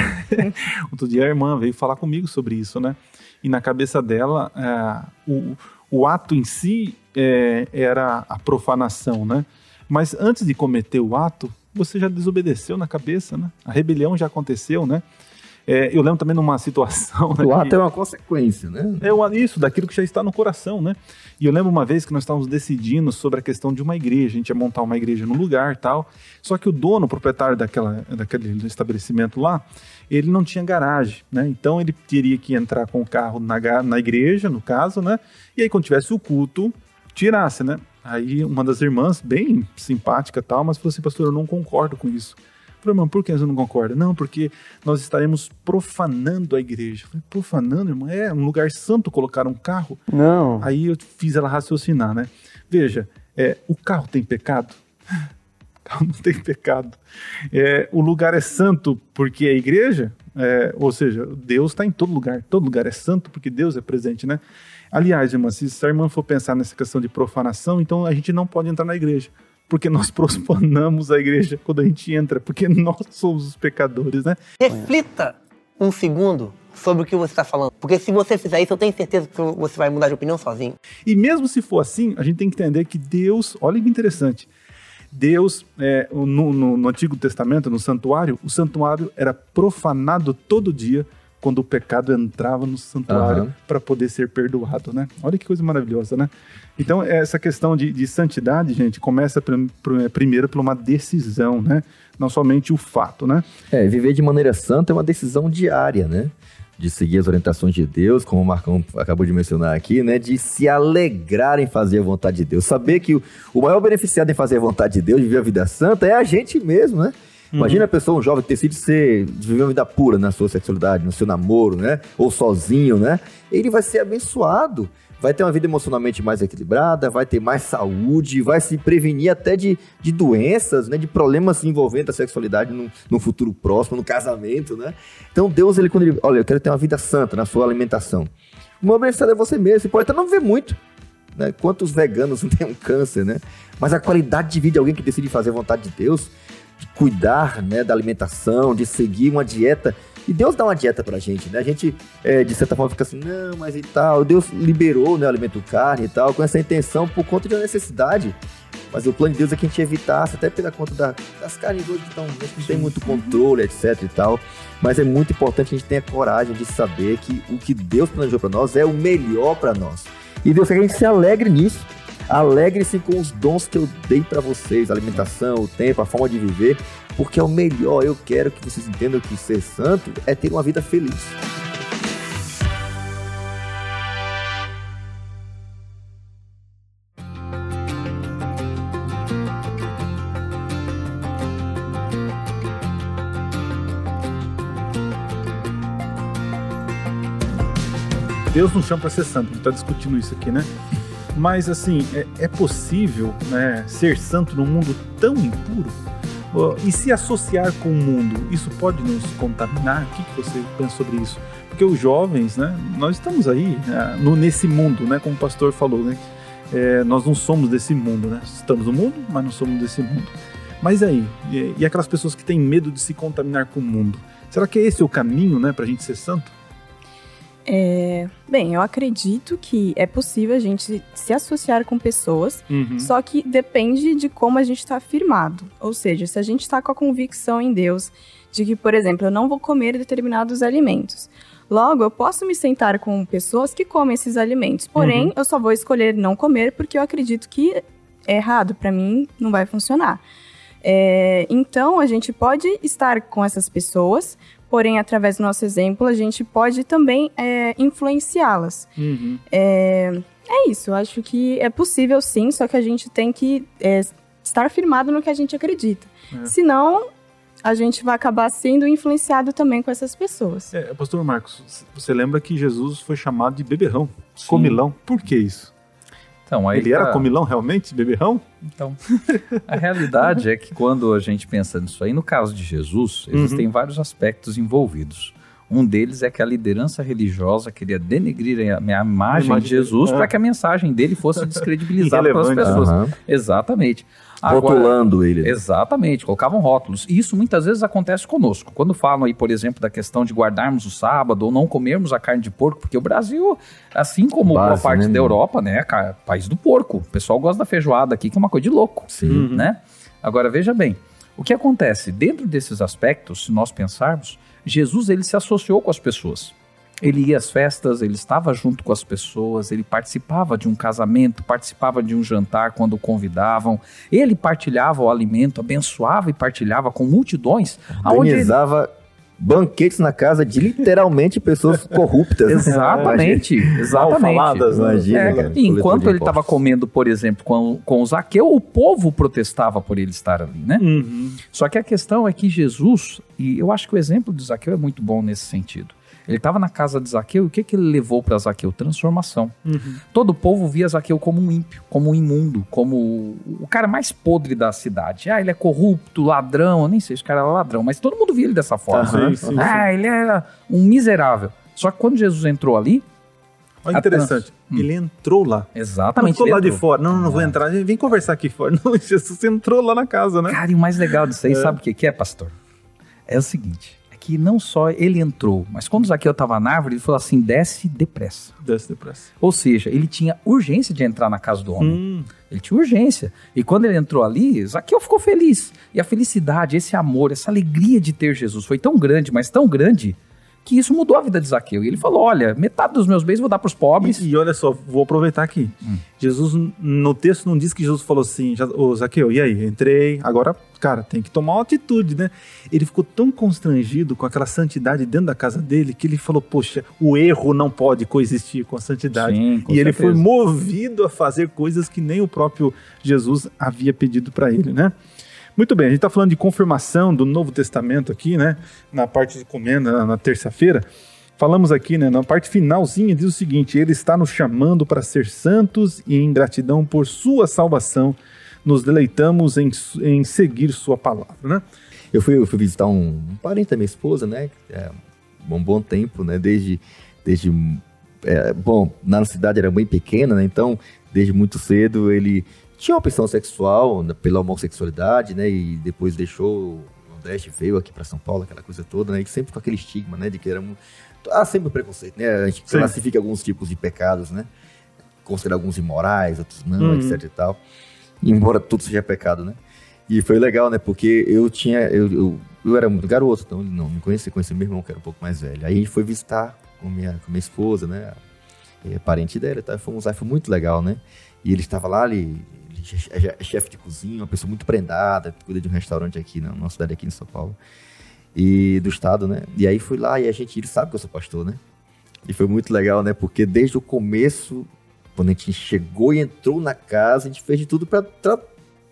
[LAUGHS] outro dia a irmã veio falar comigo sobre isso, né? E na cabeça dela, é, o, o ato em si é, era a profanação, né? Mas antes de cometer o ato, você já desobedeceu na cabeça, né? A rebelião já aconteceu, né? É, eu lembro também numa situação. né, [LAUGHS] O que- ato é uma consequência, né? é isso, daquilo que já está no coração, né? E eu lembro uma vez que nós estávamos decidindo sobre a questão de uma igreja, a gente ia montar uma igreja no lugar tal. Só que o dono, o proprietário daquela, daquele estabelecimento lá, ele não tinha garagem, né? Então ele teria que entrar com o carro na, na igreja, no caso, né? E aí quando tivesse o culto, tirasse, né? Aí uma das irmãs, bem simpática e tal, mas falou assim, pastor, eu não concordo com isso. Eu Falei, irmão, por que você não concorda? Não, porque nós estaremos profanando a igreja. Eu Falei, profanando, irmão? É um lugar santo colocar um carro? Não. Aí eu fiz ela raciocinar, né? Veja, é, o carro tem pecado? [LAUGHS] O carro não tem pecado. É, o lugar é santo porque é igreja? É, ou seja, Deus está em todo lugar. Todo lugar é santo porque Deus é presente, né? Aliás, irmã, se a irmã for pensar nessa questão de profanação, então a gente não pode entrar na igreja. Porque nós [LAUGHS] profanamos a igreja quando a gente entra, porque nós somos os pecadores, né? Reflita um segundo sobre o que você está falando. Porque se você fizer isso, eu tenho certeza que você vai mudar de opinião sozinho. E mesmo se for assim, a gente tem que entender que Deus, olha que interessante, Deus, é, no, no- no Antigo Testamento, no santuário, o santuário era profanado todo dia quando o pecado entrava no santuário Aham. para poder ser perdoado, né? Olha que coisa maravilhosa, né? Então, essa questão de, de santidade, gente, começa prim- pr- primeiro por uma decisão, né? Não somente o fato, né? É, viver de maneira santa é uma decisão diária, né? De seguir as orientações de Deus, como o Marcão acabou de mencionar aqui, né? De se alegrar em fazer a vontade de Deus. Saber que o, o maior beneficiado em fazer a vontade de Deus, de viver a vida santa, é a gente mesmo, né? Imagina a pessoa, um jovem, que decide ser, viver uma vida pura na sua sexualidade, no seu namoro, né? Ou sozinho, né? Ele vai ser abençoado. Vai ter uma vida emocionalmente mais equilibrada, vai ter mais saúde, vai se prevenir até de, de doenças, né? De problemas envolvendo a sexualidade no, no futuro próximo, no casamento, né? Então Deus, ele quando ele, olha, eu quero ter uma vida santa na sua alimentação. Maior beneficiário é você mesmo. Você pode até não viver muito, né? Quantos veganos não [LAUGHS] têm um câncer, né? Mas a qualidade de vida de alguém que decide fazer a vontade de Deus, de cuidar, né, da alimentação, de seguir uma dieta. E Deus dá uma dieta pra gente, né? A gente, é, de certa forma, fica assim, não, mas e tal. Deus liberou, né, o alimento carne e tal, com essa intenção por conta de uma necessidade. Mas o plano de Deus é que a gente evitasse, até pela conta da- das carnes hoje que estão, a gente não tem muito controle, etc e tal. Mas é muito importante que a gente tenha coragem de saber que o que Deus planejou pra nós é o melhor pra nós. E Deus quer que a gente se alegre nisso. Alegre-se com os dons que eu dei pra vocês, a alimentação, o tempo, a forma de viver, porque é o melhor. Eu quero que vocês entendam que ser santo é ter uma vida feliz. Deus nos chama para ser santo, a gente está discutindo isso aqui, né? Mas assim, é, é possível né, ser santo num mundo tão impuro? E se associar com o mundo, isso pode nos contaminar? O que, que você pensa sobre isso? Porque os jovens, né, nós estamos aí né, no, nesse mundo, né, como o pastor falou, né? É, nós não somos desse mundo, né? Estamos no mundo, mas não somos desse mundo. Mas aí, e, e aquelas pessoas que têm medo de se contaminar com o mundo? Será que esse é o caminho, né, para a gente ser santo? É, bem, eu acredito que é possível a gente se associar com pessoas, Uhum. só que depende de como a gente está firmado. Ou seja, se a gente está com a convicção em Deus de que, por exemplo, eu não vou comer determinados alimentos. Logo, eu posso me sentar com pessoas que comem esses alimentos. Porém, Uhum. eu só vou escolher não comer porque eu acredito que é errado. Para mim, não vai funcionar. É, então, a gente pode estar com essas pessoas, porém, através do nosso exemplo, a gente pode também é, influenciá-las. Uhum. É, é isso, eu acho que é possível sim, só que a gente tem que é, estar firmado no que a gente acredita. É. Senão, a gente vai acabar sendo influenciado também com essas pessoas. É, pastor Marcos, você lembra que Jesus foi chamado de beberrão, comilão. Por que isso? Então, aí Ele era tá- comilão realmente, beberrão? Então, a realidade é que quando a gente pensa nisso aí, no caso de Jesus, existem vários aspectos envolvidos. Um deles é que a liderança religiosa queria denegrir a, a imagem de Jesus dele. para que a mensagem dele fosse [LAUGHS] descredibilizada pelas pessoas. Aham. Exatamente. Rotulando ele. né? Exatamente, colocavam rótulos. E isso muitas vezes acontece conosco. Quando falam aí, por exemplo, da questão de guardarmos o sábado ou não comermos a carne de porco, porque o Brasil, assim como boa Base, parte né, da? Europa, né, cara, país do porco. O pessoal gosta da feijoada aqui, que é uma coisa de louco, Uhum. né? Agora veja bem, O que acontece? Dentro desses aspectos, se nós pensarmos, Jesus ele se associou com as pessoas. Ele ia às festas, ele estava junto com as pessoas, ele participava de um casamento, participava de um jantar quando o convidavam, ele partilhava o alimento, abençoava e partilhava com multidões. aonde ele- Organizava banquetes na casa de literalmente pessoas corruptas. [LAUGHS] Exatamente, exatamente. faladas, né? Imagina, É, cara, e enquanto ele estava comendo, por exemplo, com, com o Zaqueu, o povo protestava por ele estar ali, né? Uhum. Só que a questão é que Jesus, e eu acho que o exemplo de Zaqueu é muito bom nesse sentido. Ele estava na casa de Zaqueu e o que, que ele levou para Zaqueu? Transformação. Todo o povo via Zaqueu como um ímpio, como um imundo, como o, cara mais podre da cidade. Ah, ele é corrupto, ladrão, eu nem sei se o cara era ladrão, mas todo mundo via ele dessa forma. Sim, sim, ah, ele era um miserável. Só que quando Jesus entrou ali, Olha, interessante. trans- Ele entrou lá. Não exatamente. ficou ele lá de entrou. fora. Não, não vou Ah. entrar. Vem conversar aqui fora. [LAUGHS] Não, Jesus entrou lá na casa, né? Cara, e o mais legal disso aí, É. sabe o que, que é, pastor? É o seguinte: que não só ele entrou, mas quando Zaqueu estava na árvore, ele falou assim: desce depressa. Desce depressa. Ou seja, ele tinha urgência de entrar na casa do homem. Hum, Ele tinha urgência. E quando ele entrou ali, Zaqueu ficou feliz. E a felicidade, esse amor, essa alegria de ter Jesus foi tão grande, mas tão grande, que isso mudou a vida de Zaqueu. E ele falou: olha, metade dos meus bens vou dar para os pobres. E, e olha só, vou aproveitar aqui. Hum. Jesus, no texto, não diz que Jesus falou assim, ô Zaqueu, e aí? Entrei, agora, cara, tem que tomar uma atitude, né? Ele ficou tão constrangido com aquela santidade dentro da casa dele que ele falou, poxa, o erro não pode coexistir com a santidade. Sim, com e ele certeza. foi movido a fazer coisas que nem o próprio Jesus havia pedido para ele, né? Muito bem, a gente está falando de confirmação do Novo Testamento aqui, né? Na parte de comenda, na terça-feira. Falamos aqui, né? Na parte finalzinha diz o seguinte: Ele está nos chamando para ser santos e em gratidão por Sua salvação, nos deleitamos em, em seguir Sua palavra, né? Eu fui, eu fui visitar um, um parente da minha esposa, né? É, um bom tempo, né? Desde. desde é, bom, na cidade era bem pequena, né? Então, desde muito cedo ele tinha uma opção sexual né, pela homossexualidade, né? E depois deixou o Nordeste, veio aqui para São Paulo, aquela coisa toda, né? E sempre com aquele estigma, né? De que era. mu- Há sempre um preconceito, né? A gente Sim. classifica alguns tipos de pecados, né? Considera alguns imorais, outros não, Uhum. etc e tal. Embora tudo seja pecado, né? E foi legal, né? Porque eu tinha. Eu, eu, eu era muito garoto, então ele não me conhecia, conhecia meu irmão, que era um pouco mais velho. Aí a gente foi visitar com minha, com minha esposa, né? É, parente dela tal. Fomos lá, foi muito legal, né? E ele estava lá, ele, ele é é chefe de cozinha, uma pessoa muito prendada, cuida de um restaurante aqui, na numa cidade aqui em São Paulo. E do estado, né? E aí fui lá e a gente, ele sabe que eu sou pastor, né? E foi muito legal, né? Porque desde o começo, quando a gente chegou e entrou na casa, a gente fez de tudo para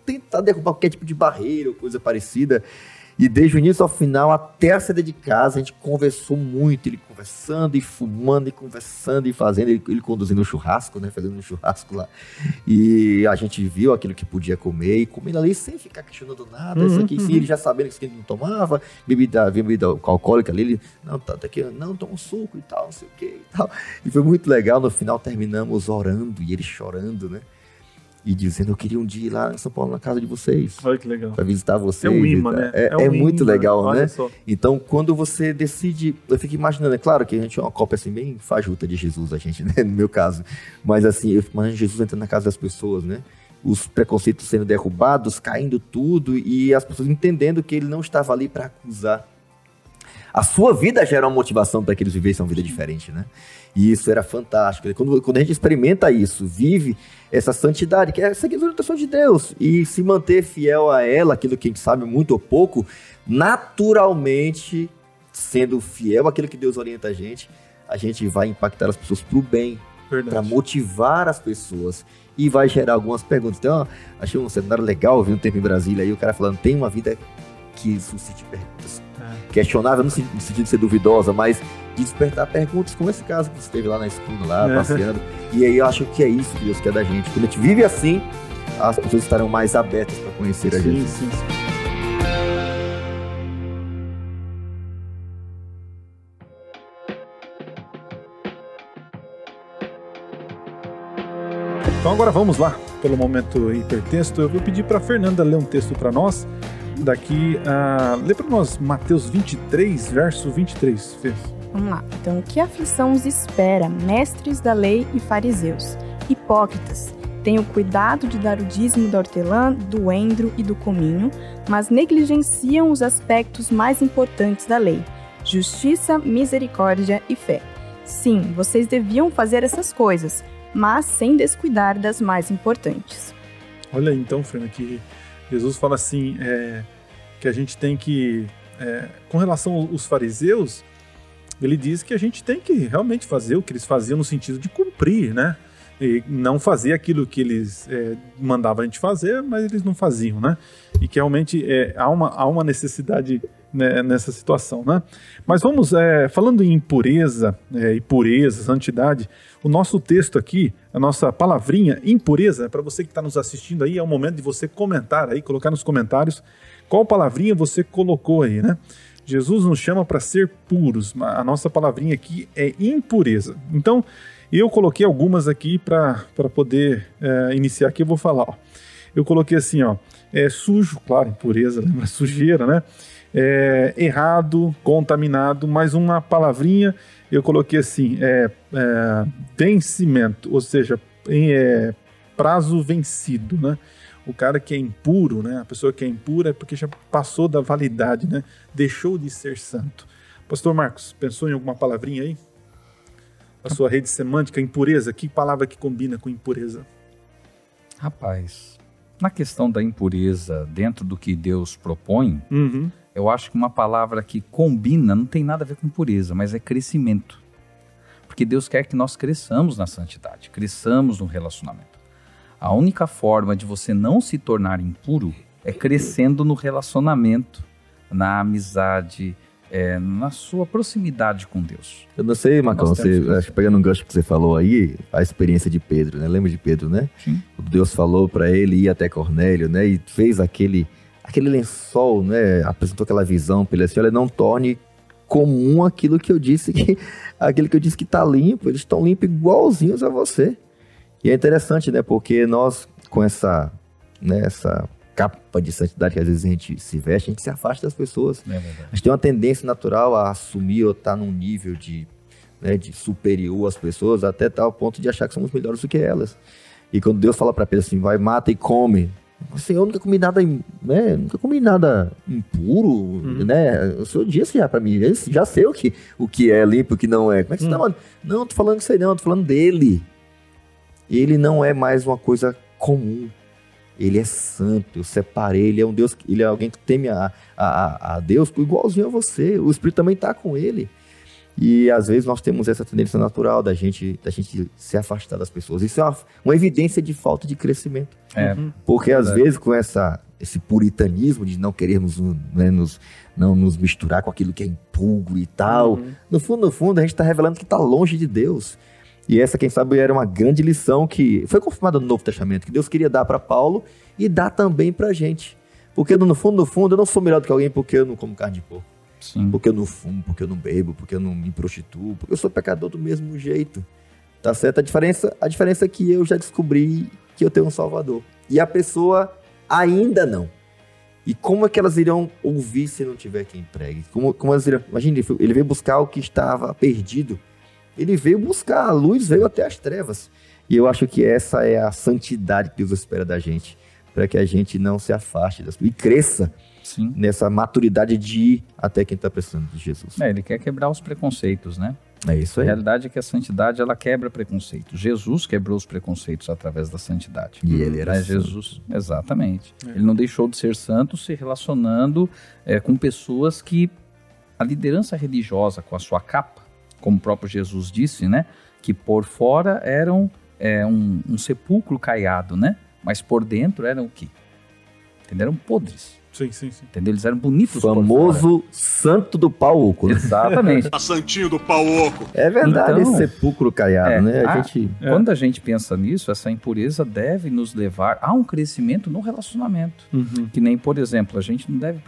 tentar derrubar qualquer tipo de barreira ou coisa parecida. E desde o início ao final, até a saída de casa, a gente conversou muito. Ele conversando e fumando e conversando e fazendo. Ele, ele conduzindo o churrasco, né? Fazendo um churrasco lá. E a gente viu aquilo que podia comer e comendo ali sem ficar questionando nada. isso aqui, sim, ele já sabendo que isso aqui ele não tomava. Bebida, bebida alcoólica ali. Ele, não, tá, tá aqui, não, toma um suco e tal, não sei o que e tal. E foi muito legal. No final terminamos orando e ele chorando, né? E dizendo, eu queria um dia ir lá em São Paulo na casa de vocês Olha que legal. para visitar vocês. É um imã, né? É, um é muito imã. legal, Olha né? só. Então, quando você decide, eu fico imaginando, é claro que a gente é uma cópia assim bem fajuta de Jesus, a gente, [LAUGHS] né, no meu caso. Mas assim, eu fico imaginando Jesus entrando na casa das pessoas, né? Os preconceitos sendo derrubados, caindo tudo e as pessoas entendendo que ele não estava ali para acusar. A sua vida gera uma motivação para que eles vivessem uma vida diferente, né? E isso era fantástico. Quando, quando a gente experimenta isso, vive essa santidade, que é seguir as orientações de Deus, e se manter fiel a ela, aquilo que a gente sabe muito ou pouco, naturalmente, sendo fiel àquilo que Deus orienta a gente, a gente vai impactar as pessoas para o bem, para motivar as pessoas. E vai gerar algumas perguntas. Então, achei um cenário legal, vi um tempo em Brasília aí, o cara falando, tem uma vida que suscite perguntas. É. Questionável no sen- no sentido de ser duvidosa, mas de despertar perguntas, como esse caso que você esteve lá na esquina, lá, É. passeando. E aí eu acho que é isso que Deus quer da gente. Quando a gente vive assim, as pessoas estarão mais abertas para conhecer a Sim, Jesus. sim, sim. Então agora vamos lá, pelo momento hipertexto. Eu vou pedir para Fernanda ler um texto para nós. Daqui, a lê para nós Mateus 23, verso 23. Fê. Vamos lá. Então, que aflição os espera, mestres da lei e fariseus? Hipócritas, o cuidado de dar o dízimo da hortelã, do endro e do cominho, mas negligenciam os aspectos mais importantes da lei: justiça, misericórdia e fé. Sim, vocês deviam fazer essas coisas, mas sem descuidar das mais importantes. Olha então, Fernando, que Jesus fala assim, é, que a gente tem que, é, com relação aos fariseus, ele diz que a gente tem que realmente fazer o que eles faziam no sentido de cumprir, né? E não fazer aquilo que eles é, mandavam a gente fazer, mas eles não faziam, né? E que realmente é, há, uma, há uma necessidade né, nessa situação, né? Mas vamos, é, falando em impureza é, e pureza, santidade, o nosso texto aqui, a nossa palavrinha impureza, para você que está nos assistindo aí, é o momento de você comentar aí, colocar nos comentários qual palavrinha você colocou aí, né? Jesus nos chama para ser puros. A nossa palavrinha aqui é impureza. Então, eu coloquei algumas aqui para poder é, iniciar aqui. Eu vou falar. Ó. Eu coloquei assim, ó, é sujo, claro, impureza, [LAUGHS] lembra sujeira, né? É, errado, contaminado, mais uma palavrinha. Eu coloquei assim, é, é vencimento, ou seja, é, prazo vencido, né? o cara que é impuro, né? A pessoa que é impura é porque já passou da validade, né? Deixou de ser santo. Pastor Marcos, pensou em alguma palavrinha aí? A sua rede semântica, impureza, que palavra que combina com impureza? Rapaz, na questão da impureza, dentro do que Deus propõe, uhum. Eu acho que uma palavra que combina não tem nada a ver com pureza, mas é crescimento. Porque Deus quer que nós cresçamos na santidade, cresçamos no relacionamento. A única forma de você não se tornar impuro é crescendo no relacionamento, na amizade, é, na sua proximidade com Deus. Eu não sei, Macão, você, acho pegando um gancho que você falou aí, a experiência de Pedro, né? Lembra de Pedro, né? Sim. Deus falou para ele ir até Cornélio, né? E fez aquele, aquele lençol, né? Apresentou aquela visão para ele assim, olha, não torne comum aquilo que eu disse que [LAUGHS] aquilo que eu disse que tá limpo, eles estão limpos igualzinhos a você. E é interessante, né? Porque nós, com essa, né, essa capa de santidade que às vezes a gente se veste, a gente se afasta das pessoas. É a gente tem uma tendência natural a assumir ou estar tá num nível de, né, de superior às pessoas, até tal ponto de achar que somos melhores do que elas. E quando Deus fala para Pedro assim, vai, mata e come. Assim, eu nunca comi nada, né? Nunca comi nada impuro, uhum. né? O senhor disse já para mim, eu já sei o que, o que é limpo e o que não é. Como é que você uhum. tá, Não, tô falando isso aí não, tô falando dele ele não é mais uma coisa comum. Ele é santo, eu separei, ele é um Deus, ele é alguém que teme a, a, a Deus igualzinho a você. O Espírito também está com ele. E às vezes nós temos essa tendência natural da gente, da gente se afastar das pessoas. Isso é uma, uma evidência de falta de crescimento. É, Porque às vezes com essa, esse puritanismo de não querermos né, nos, não nos misturar com aquilo que é impuro e tal, uhum. no fundo, no fundo, a gente está revelando que está longe de Deus. E essa, quem sabe, era uma grande lição que foi confirmada no Novo Testamento, que Deus queria dar para Paulo e dar também para a gente. Porque no fundo, no fundo, eu não sou melhor do que alguém porque eu não como carne de porco. Sim. Porque eu não fumo, porque eu não bebo, porque eu não me prostituo, porque eu sou pecador do mesmo jeito. Tá certo? A diferença, a diferença é que eu já descobri que eu tenho um Salvador. E a pessoa ainda não. E como é que elas irão ouvir se não tiver quem pregue? Como, como elas irão... Imagina, ele veio buscar o que estava perdido ele veio buscar a luz, veio até as trevas. E eu acho que essa é a santidade que Deus espera da gente, para que a gente não se afaste das e cresça Sim. nessa maturidade de ir até quem está precisando de Jesus. É, ele quer quebrar os preconceitos, né? É isso aí. A realidade é que a santidade ela quebra preconceitos. Jesus quebrou os preconceitos através da santidade. E ele era é, Jesus, exatamente. É. Ele não deixou de ser santo se relacionando é, com pessoas que a liderança religiosa com a sua capa como o próprio Jesus disse, né? Que por fora eram é, um, um, sepulcro caiado, né? Mas por dentro eram o quê? Entendeu? Eram podres. Sim, sim, sim. Entendeu? Eles eram bonitos Famoso santo do pau oco. Né? Exatamente. [LAUGHS] a santinho do pau oco. É verdade, então, esse sepulcro caiado, é, né? A, a gente, é. Quando a gente pensa nisso, essa impureza deve nos levar a um crescimento no relacionamento. Uhum. Que nem, por exemplo, a gente não deve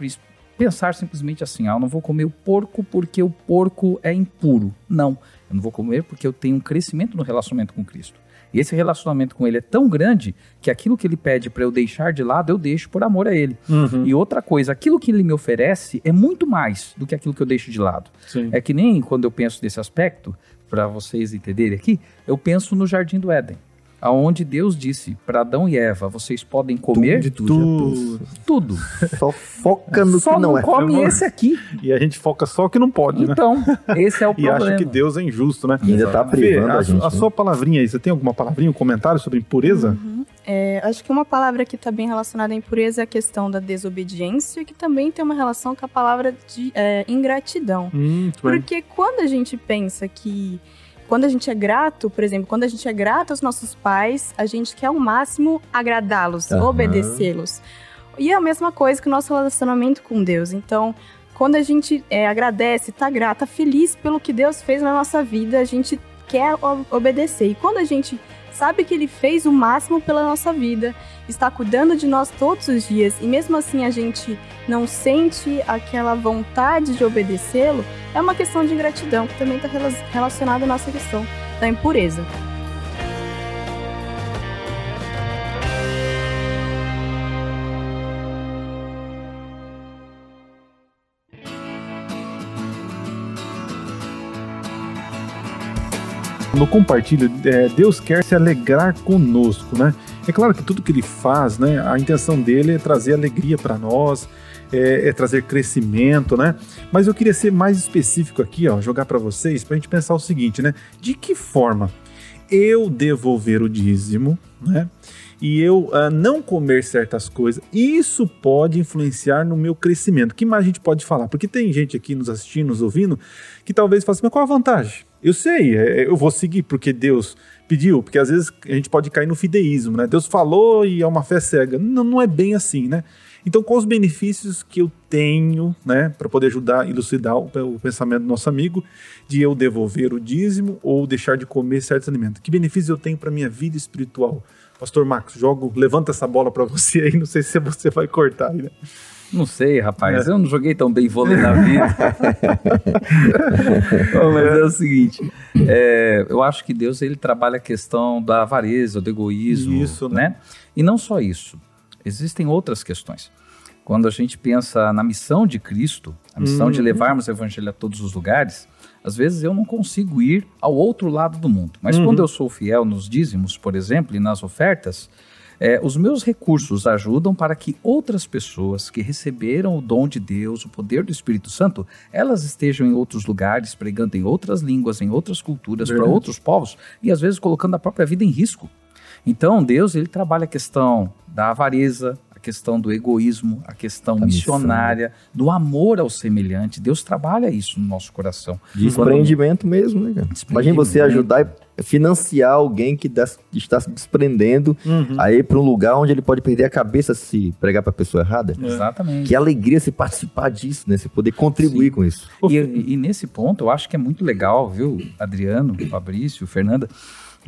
pensar simplesmente assim: ah, eu não vou comer o porco porque o porco é impuro. Não, eu não vou comer porque eu tenho um crescimento no relacionamento com Cristo. E esse relacionamento com Ele é tão grande que aquilo que Ele pede para eu deixar de lado, eu deixo por amor a Ele. Uhum. E outra coisa, aquilo que Ele me oferece é muito mais do que aquilo que eu deixo de lado. Sim. É que nem quando eu penso desse aspecto, para vocês entenderem aqui, eu penso no Jardim do Éden. Aonde Deus disse para Adão e Eva, vocês podem comer De Tu tudo. tudo. Só foca no Só que não, não é. come esse aqui. E a gente foca só que não pode, né? Então, esse é o [LAUGHS] E problema. acha que Deus é injusto, né? E ainda tá Fê, privando a, a gente. a né? sua palavrinha aí, você tem alguma palavrinha, um comentário sobre impureza? É, acho que uma palavra que está bem relacionada à impureza é a questão da desobediência, que também tem uma relação com a palavra de é, ingratidão. Hum. Porque quando a gente pensa que. Quando a gente é grato, por exemplo, quando a gente é grato aos nossos pais, a gente quer ao máximo agradá-los, Aham. obedecê-los. E é a mesma coisa que o nosso relacionamento com Deus. Então, quando a gente é, agradece, tá grata, tá feliz pelo que Deus fez na nossa vida, a gente quer obedecer. E quando a gente sabe que Ele fez o máximo pela nossa vida, está cuidando de nós todos os dias, e mesmo assim a gente não sente aquela vontade de obedecê-lo, é uma questão de ingratidão, que também está relacionada à nossa questão da impureza. No compartilho, é, Deus quer se alegrar conosco, né? É claro que tudo que ele faz, né? A intenção dele é trazer alegria para nós, é, é trazer crescimento, né? Mas eu queria ser mais específico aqui, ó, jogar para vocês, para a gente pensar o seguinte, né? De que forma eu devolver o dízimo, né? E eu ah, não comer certas coisas, isso pode influenciar no meu crescimento. O que mais a gente pode falar? Porque tem gente aqui nos assistindo, nos ouvindo, que talvez fale assim, mas qual a vantagem? Eu sei, é, eu vou seguir porque Deus pediu, porque às vezes a gente pode cair no fideísmo, né? Deus falou e é uma fé cega. Não, não é bem assim, né? Então, quais os benefícios que eu tenho, né, para poder ajudar a elucidar o, o pensamento do nosso amigo de eu devolver o dízimo ou deixar de comer certos alimentos? Que benefícios eu tenho para minha vida espiritual? Pastor Marcos, jogo, levanta essa bola para você aí, não sei se você vai cortar aí, né? Não sei, rapaz. É. Eu não joguei tão bem vôlei na vida. [LAUGHS] Bom, mas é o seguinte. é, eu acho que Deus ele trabalha a questão da avareza, do egoísmo. Isso, né? né? E não só isso. Existem outras questões. Quando a gente pensa na missão de Cristo, a missão de Uhum. levarmos o evangelho a todos os lugares, às vezes eu não consigo ir ao outro lado do mundo. Mas Uhum. quando eu sou fiel nos dízimos, por exemplo, e nas ofertas, é, os meus recursos ajudam para que outras pessoas que receberam o dom de Deus, o poder do Espírito Santo, elas estejam em outros lugares, pregando em outras línguas, em outras culturas, para outros povos, e às vezes colocando a própria vida em risco. Então, Deus ele trabalha a questão da avareza, questão do egoísmo, a questão Da missão. missionária, do amor ao semelhante. Deus trabalha isso no nosso coração. Desprendimento mesmo, né, cara? Imagina você ajudar e financiar alguém que está se desprendendo Uhum. aí para um lugar onde ele pode perder a cabeça se pregar para a pessoa errada. Exatamente. Que alegria se participar disso, né? Você poder contribuir Sim. com isso. E, e nesse ponto, eu acho que é muito legal, viu, Adriano, Fabrício, Fernanda,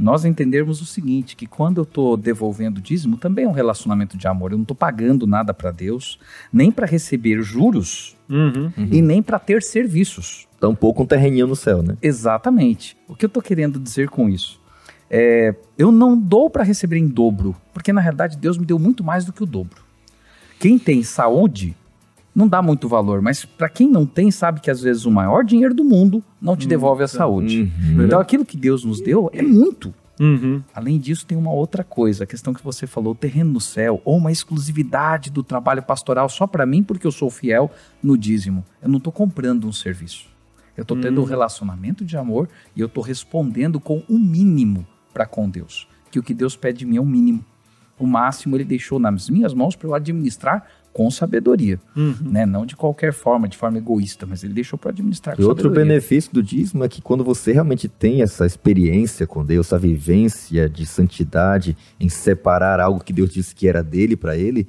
nós entendermos o seguinte, que quando eu estou devolvendo o dízimo, também é um relacionamento de amor. Eu não estou pagando nada para Deus, nem para receber juros Uhum. e nem para ter serviços. Tampouco um terreninho no céu, né? Exatamente. O que eu estou querendo dizer com isso? É, eu não dou para receber em dobro, porque na realidade Deus me deu muito mais do que o dobro. Quem tem saúde não dá muito valor, mas para quem não tem, sabe que às vezes o maior dinheiro do mundo não te devolve a saúde. Então aquilo que Deus nos deu é muito. Uhum. Além disso, tem uma outra coisa, a questão que você falou, o terreno no céu, ou uma exclusividade do trabalho pastoral só para mim, porque eu sou fiel no dízimo. Eu não estou comprando um serviço. Eu estou tendo um relacionamento de amor e eu estou respondendo com o mínimo para com Deus. Que o que Deus pede de mim é o mínimo. O máximo ele deixou nas minhas mãos para eu administrar com sabedoria. Né? Não de qualquer forma, de forma egoísta, mas ele deixou para administrar com E outro sabedoria. benefício do dízimo é que quando você realmente tem essa experiência com Deus, essa vivência de santidade em separar algo que Deus disse que era dele para ele,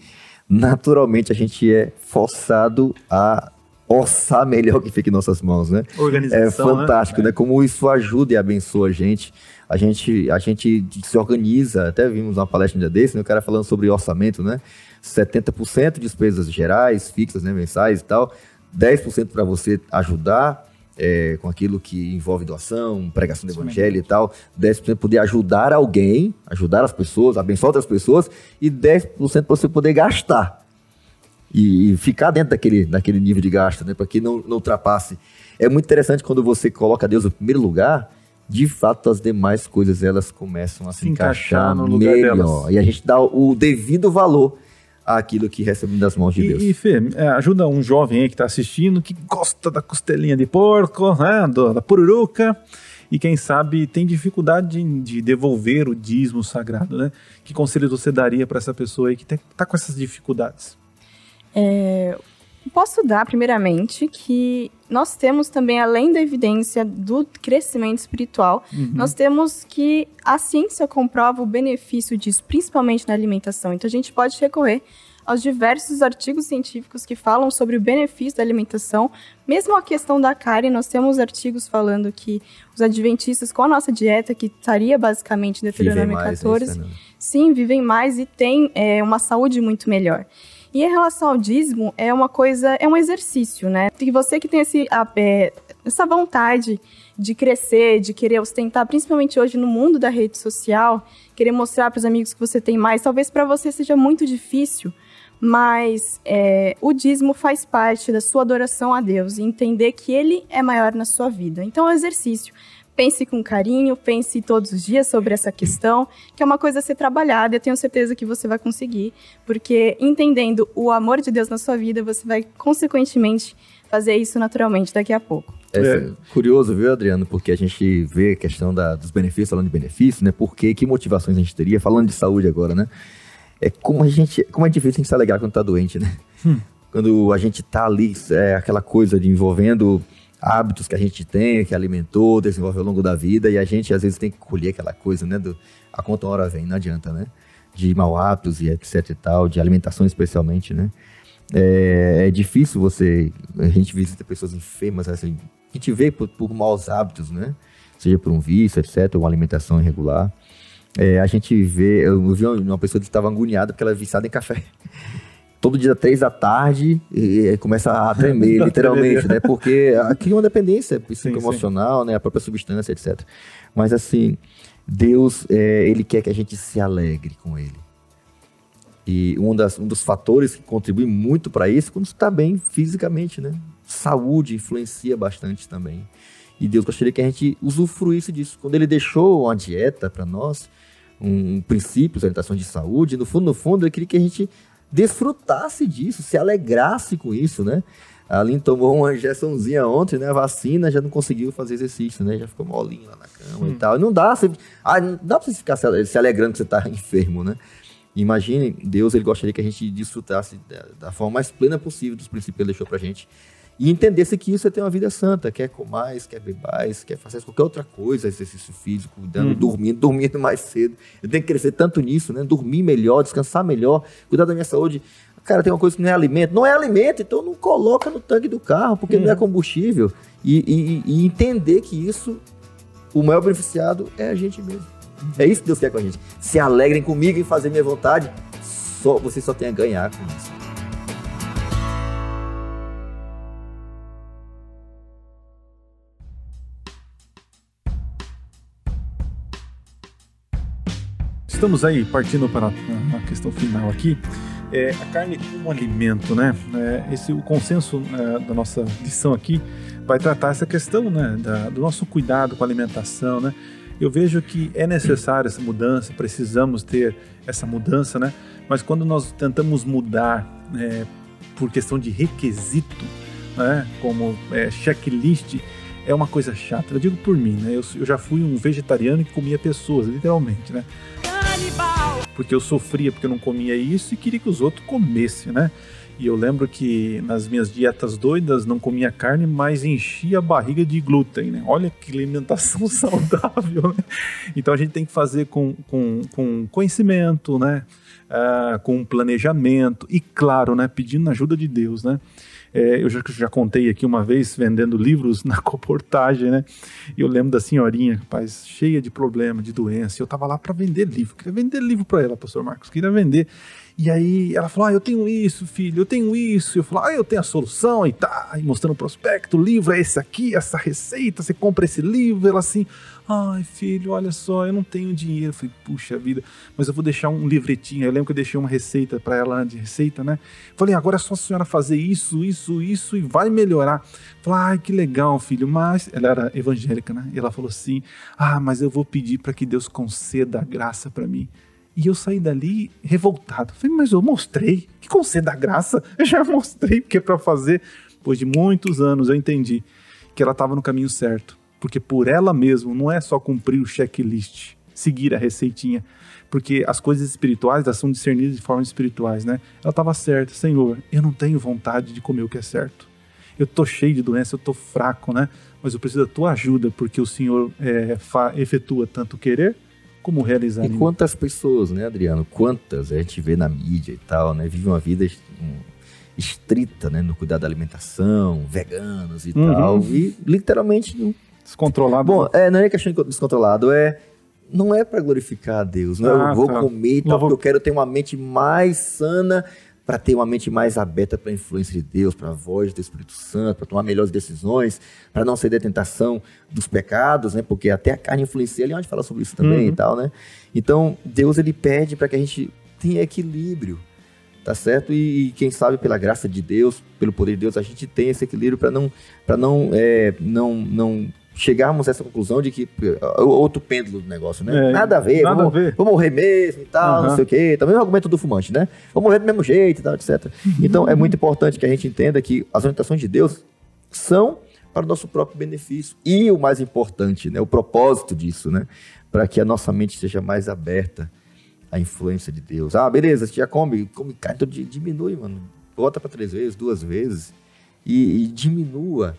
naturalmente a gente é forçado a orçar [LAUGHS] melhor que fica em nossas mãos, né? É Organização, fantástico, né? Como isso ajuda e abençoa a gente. A gente, a gente se organiza, até vimos uma palestra um dia desse, né? o cara falando sobre orçamento, né? 70% despesas gerais, fixas, né? mensais e tal, 10% para você ajudar é, com aquilo que envolve doação, pregação do evangelho e tal, 10% poder ajudar alguém, ajudar as pessoas, abençoar outras pessoas, e 10% para você poder gastar e, e ficar dentro daquele, daquele nível de gasto, né? Para que não, não ultrapasse. É muito interessante quando você coloca Deus no primeiro lugar, de fato as demais coisas elas começam a se, Se encaixar encaixar, no lugar melhor. delas. E a gente dá o devido valor àquilo que recebemos das mãos de Deus. E, e Fê, é, ajuda um jovem aí que está assistindo, que gosta da costelinha de porco, né, da pururuca, e quem sabe tem dificuldade de, de devolver o dízimo sagrado, né? Que conselho você daria para essa pessoa aí que está com essas dificuldades? É, posso dar, primeiramente, que nós temos também, além da evidência do crescimento espiritual, nós temos que a ciência comprova o benefício disso, principalmente na alimentação. Então, a gente pode recorrer aos diversos artigos científicos que falam sobre o benefício da alimentação. Mesmo a questão da carne, nós temos artigos falando que os adventistas, com a nossa dieta, que estaria basicamente em Deuteronômio mais, né, 14, Fernanda? sim, vivem mais e têm é, uma saúde muito melhor. E em relação ao dízimo, é uma coisa, é um exercício, né? E você que tem esse, a- é, essa vontade de crescer, de querer ostentar, principalmente hoje no mundo da rede social, querer mostrar para os amigos que você tem mais, talvez para você seja muito difícil, mas é, o dízimo faz parte da sua adoração a Deus e entender que Ele é maior na sua vida. Então é um exercício. Pense com carinho, pense todos os dias sobre essa questão, que é uma coisa a ser trabalhada e eu tenho certeza que você vai conseguir, porque entendendo o amor de Deus na sua vida, você vai consequentemente fazer isso naturalmente daqui a pouco. É, É. curioso, viu, Adriano? Porque a gente vê a questão da- dos benefícios, falando de benefícios, né? Por quê? Que motivações a gente teria? Falando de saúde agora, né? É como a gente, como é difícil a gente se alegrar quando tá doente, né? Quando a gente tá ali, é aquela coisa de envolvendo hábitos que a gente tem, que alimentou, desenvolveu ao longo da vida, e a gente às vezes tem que colher aquela coisa, né? Do, a conta hora vem, não adianta, né? De mau hábitos e etc e tal, de alimentação especialmente, né? É, é difícil você. A gente visita pessoas enfermas, assim, a gente vê por, por maus hábitos, né? Seja por um vício, etc., uma alimentação irregular. É, a gente vê. Eu vi uma pessoa que estava agoniada porque ela é viciada em café. Todo dia, três da tarde, e, começa a tremer, [LAUGHS] literalmente, né? Porque cria uma dependência sim. psicoemocional, né? A própria substância, etc. Mas, assim, Deus, é, Ele quer que a gente se alegre com Ele. E um, das, um dos fatores que contribui muito para isso é quando está bem fisicamente, né? Saúde influencia bastante também. E Deus gostaria que a gente usufruísse disso. Quando Ele deixou uma dieta para nós, um, princípios, orientação de saúde, no fundo, no fundo, Ele queria que a gente desfrutasse disso, se alegrasse com isso, né? A Aline tomou uma injeçãozinha ontem, né? A vacina já não conseguiu fazer exercício, né? Já ficou molinho lá na cama e tal. Não dá, você, ah, não dá pra você ficar se alegrando que você tá [LAUGHS] enfermo, né? Imagine, Deus ele gostaria que a gente desfrutasse da, da forma mais plena possível dos princípios que ele deixou pra gente. E entendesse que isso é ter uma vida santa, quer comais, quer bebais, quer fazer qualquer outra coisa, exercício físico, cuidando, dormindo, dormindo mais cedo. Eu tenho que crescer tanto nisso, né? Dormir melhor, descansar melhor, cuidar da minha saúde. Cara, tem uma coisa que não é alimento. Não é alimento, então não coloca no tanque do carro, porque não é combustível. E, e- e entender que isso, o maior beneficiado é a gente mesmo. É isso que Deus quer com a gente. Se alegrem comigo em fazer minha vontade. Só, você só tem a ganhar com isso. Estamos aí partindo para a questão final aqui. É, a carne como alimento, né? É, esse o consenso é, da nossa lição aqui vai tratar essa questão, né? da- do nosso cuidado com a alimentação, né? Eu vejo que é necessária essa mudança, precisamos ter essa mudança, né? Mas quando nós tentamos mudar é, por questão de requisito, né? Como é, checklist, é uma coisa chata. Eu digo por mim, né? Eu, eu já fui um vegetariano que comia pessoas, literalmente, né? Porque eu sofria porque eu não comia isso e queria que os outros comessem, né? E eu lembro que nas minhas dietas doidas não comia carne, mas enchia a barriga de glúten, né? Olha que alimentação [LAUGHS] saudável, né? Então a gente tem que fazer com, com, com conhecimento, né? Ah, com planejamento e, claro, né? Pedindo ajuda de Deus, né? É, eu já, já contei aqui uma vez vendendo livros na [LAUGHS] comportagem, né? E eu lembro da senhorinha, rapaz, cheia de problema, de doença. Eu tava lá para vender livro. Queria vender livro para ela, pastor Marcos. Queria vender. E aí ela falou: Ah, eu tenho isso, filho, eu tenho isso. Eu falei: Ah, eu tenho a solução e tá. E mostrando o prospecto, o livro é esse aqui, essa receita, você compra esse livro. Ela assim: Ai, filho, olha só, eu não tenho dinheiro. Eu falei: Puxa vida, mas eu vou deixar um livretinho. Eu lembro que eu deixei uma receita para ela de receita, né? Falei: Agora é só a senhora fazer isso, isso, isso e vai melhorar. Falei: Ai, que legal, filho. Mas ela era evangélica, né? E ela falou assim: Ah, mas eu vou pedir para que Deus conceda a graça para mim. E eu saí dali revoltado. Falei, mas eu mostrei, que conceda a graça, [LAUGHS] eu já mostrei que é para fazer. Depois de muitos anos eu entendi que ela estava no caminho certo. Porque por ela mesma não é só cumprir o checklist, seguir a receitinha. Porque as coisas espirituais elas são discernidas de formas espirituais, né? Ela estava certa, Senhor, eu não tenho vontade de comer o que é certo. Eu tô cheio de doença, eu tô fraco, né? Mas eu preciso da tua ajuda, porque o Senhor é, efetua tanto querer como realizar. E quantas pessoas, né, Adriano? Quantas a gente vê na mídia e tal, né? Vive uma vida estrita, né? No cuidado da alimentação, veganos e uhum. tal. E literalmente. Descontrolado. Bom, é, não é questão de descontrolado, é. Não é para glorificar a Deus, não é, ah, eu vou tá. comer tal, vou... porque eu quero ter uma mente mais sana para ter uma mente mais aberta para a influência de Deus, para a voz do Espírito Santo, para tomar melhores decisões, para não ceder à tentação dos pecados, né? Porque até a carne influencia, ali onde fala sobre isso também uhum. e tal, né? Então, Deus ele pede para que a gente tenha equilíbrio, tá certo? E, e, quem sabe pela graça de Deus, pelo poder de Deus, a gente tem esse equilíbrio para não para não, é, não não chegarmos a essa conclusão de que outro pêndulo do negócio, né? É, nada a ver, nada vamos, a ver. vamos morrer mesmo e tal, uhum. não sei o quê. Também o argumento do fumante, né? Vamos morrer do mesmo jeito e tal, etc. Então é muito importante que a gente entenda que as orientações de Deus são para o nosso próprio benefício. E o mais importante, né, o propósito disso, né, para que a nossa mente seja mais aberta à influência de Deus. Ah, beleza, já come, come carne, então diminui, mano. Bota para três vezes, duas vezes e, e diminua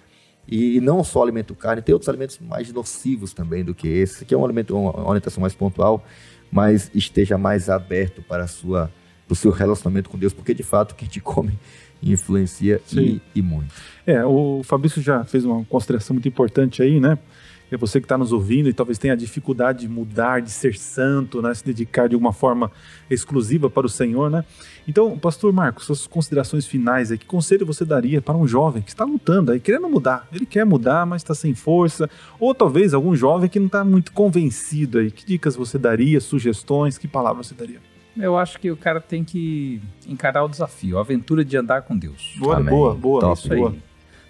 e, não só alimento carne, tem outros alimentos mais nocivos também do que esse, que é um alimento, uma orientação mais pontual, mas esteja mais aberto para a sua, o seu relacionamento com Deus, porque de fato o que a gente come [LAUGHS] influencia e, e, muito. É, o Fabrício já fez uma consideração muito importante aí, né? É você que está nos ouvindo e talvez tenha dificuldade de mudar, de ser santo, né? se dedicar de alguma forma exclusiva para o Senhor, né? Então, pastor Marcos, suas considerações finais aí, que conselho você daria para um jovem que está lutando aí, querendo mudar? Ele quer mudar, mas está sem força, ou talvez algum jovem que não está muito convencido aí. Que dicas você daria, sugestões, que palavras você daria? Eu acho que o cara tem que encarar o desafio, a aventura de andar com Deus. Boa, Amém. boa, boa. Top, isso aí. Boa.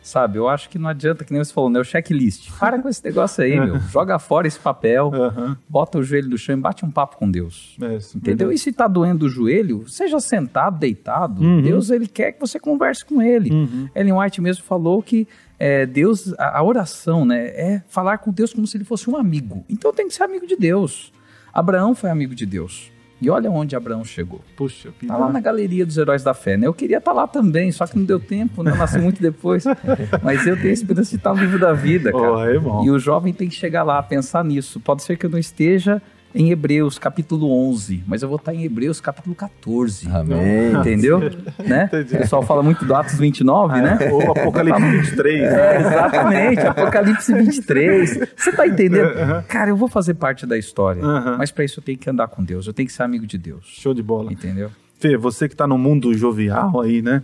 Sabe, eu acho que não adianta, que nem você falou, né? O checklist. Para com esse negócio aí, meu. [LAUGHS] Joga fora esse papel, uhum. bota o joelho no chão e bate um papo com Deus. É, entendeu? E se tá doendo o joelho, seja sentado, deitado. Uhum. Deus, ele quer que você converse com ele. Uhum. Ellen White mesmo falou que é, Deus, a, a oração, né? É falar com Deus como se ele fosse um amigo. Então tem que ser amigo de Deus. Abraão foi amigo de Deus. E olha onde Abraão chegou. Puxa, Tá lá na galeria dos heróis da fé, né? Eu queria estar tá lá também, só que não deu tempo, né? Eu nasci muito depois. [LAUGHS] Mas eu tenho esperança de estar no livro da vida, cara. Oh, é. E o jovem tem que chegar lá, pensar nisso. Pode ser que eu não esteja em Hebreus capítulo 11, mas eu vou estar em Hebreus capítulo 14. Amém. Entendeu? né? [LAUGHS] O pessoal fala muito do Atos 29, né? Ou Apocalipse 23. É, exatamente, Apocalipse 23. Você tá entendendo? Cara, eu vou fazer parte da história, mas para isso eu tenho que andar com Deus, eu tenho que ser amigo de Deus. Show de bola. Entendeu? Fê, você que está no mundo jovial aí, né?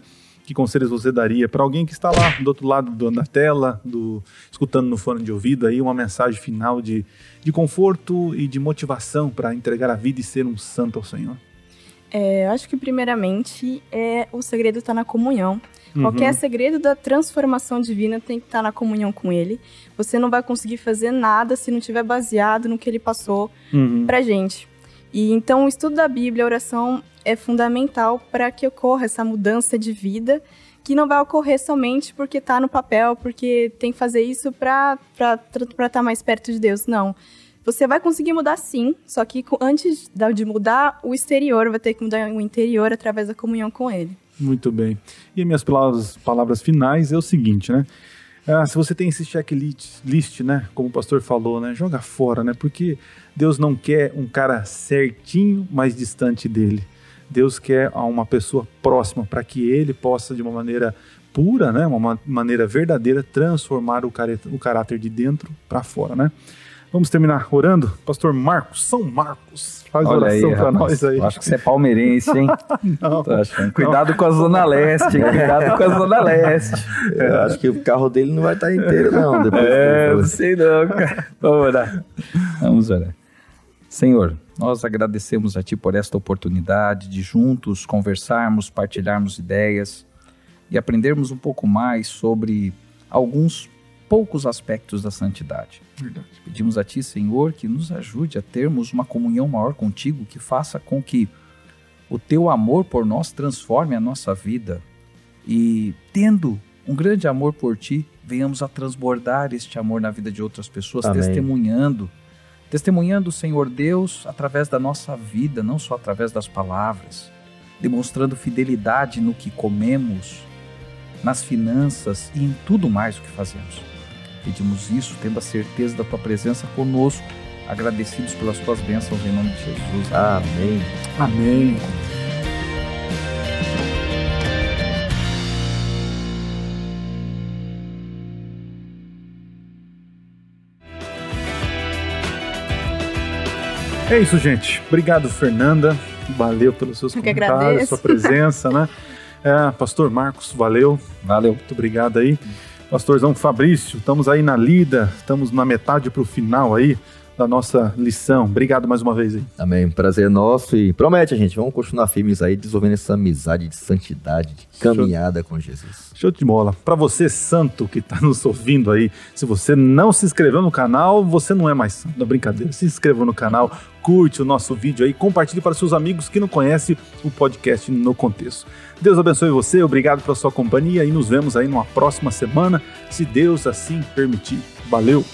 Que conselhos você daria para alguém que está lá do outro lado do, da tela, do, escutando no fone de ouvido aí uma mensagem final de, de conforto e de motivação para entregar a vida e ser um santo ao Senhor? É, acho que primeiramente é o segredo está na comunhão. Uhum. Qualquer segredo da transformação divina tem que estar tá na comunhão com Ele. Você não vai conseguir fazer nada se não estiver baseado no que Ele passou uhum. para gente. E então o estudo da Bíblia, a oração é fundamental para que ocorra essa mudança de vida, que não vai ocorrer somente porque está no papel, porque tem que fazer isso para estar tá mais perto de Deus. Não. Você vai conseguir mudar sim, só que antes de mudar o exterior, vai ter que mudar o interior através da comunhão com Ele. Muito bem. E minhas palavras, palavras finais é o seguinte, né? Ah, se você tem esse checklist, né, como o pastor falou, né, joga fora, né, porque Deus não quer um cara certinho, mas distante dele. Deus quer uma pessoa próxima para que ele possa, de uma maneira pura, né, uma maneira verdadeira, transformar o, o caráter de dentro para fora, né? Vamos terminar orando? Pastor Marcos, São Marcos, faz Olha oração aí, para rapaz. nós aí. Acho que você é palmeirense, hein? [LAUGHS] Não. Cuidado com a Zona Leste, cuidado com a Zona [LAUGHS] Leste. Eu acho que o carro dele não vai estar inteiro, não. Depois É, não sei não, cara. Vamos orar. Vamos orar. Senhor, nós agradecemos a Ti por esta oportunidade de juntos conversarmos, partilharmos ideias e aprendermos um pouco mais sobre alguns poucos aspectos da santidade. Pedimos a Ti, Senhor, que nos ajude a termos uma comunhão maior contigo, que faça com que o Teu amor por nós transforme a nossa vida e, tendo um grande amor por Ti, venhamos a transbordar este amor na vida de outras pessoas, Amém. testemunhando. Testemunhando o Senhor Deus através da nossa vida, não só através das palavras, demonstrando fidelidade no que comemos, nas finanças e em tudo mais o que fazemos. Pedimos isso tendo a certeza da tua presença conosco, agradecidos pelas tuas bênçãos em nome de Jesus. Amém. Amém. É isso, gente. Obrigado, Fernanda. Valeu pelos seus Eu comentários, sua presença, né? [LAUGHS] É, Pastor Marcos, valeu. Valeu. Muito obrigado aí. Pastorzão Fabrício, estamos aí na lida, estamos na metade para o final aí da nossa lição. Obrigado mais uma vez aí. Amém. Prazer nosso e promete, gente. Vamos continuar firmes aí, desenvolvendo essa amizade de santidade, de caminhada com Jesus. Show de bola. Para você, santo, que está nos ouvindo aí, se você não se inscreveu no canal, você não é mais santo. Não, brincadeira. Se inscreva no canal, curte o nosso vídeo aí, compartilhe para seus amigos que não conhecem o podcast no contexto. Deus abençoe você, obrigado pela sua companhia e nos vemos aí numa próxima semana, se Deus assim permitir. Valeu!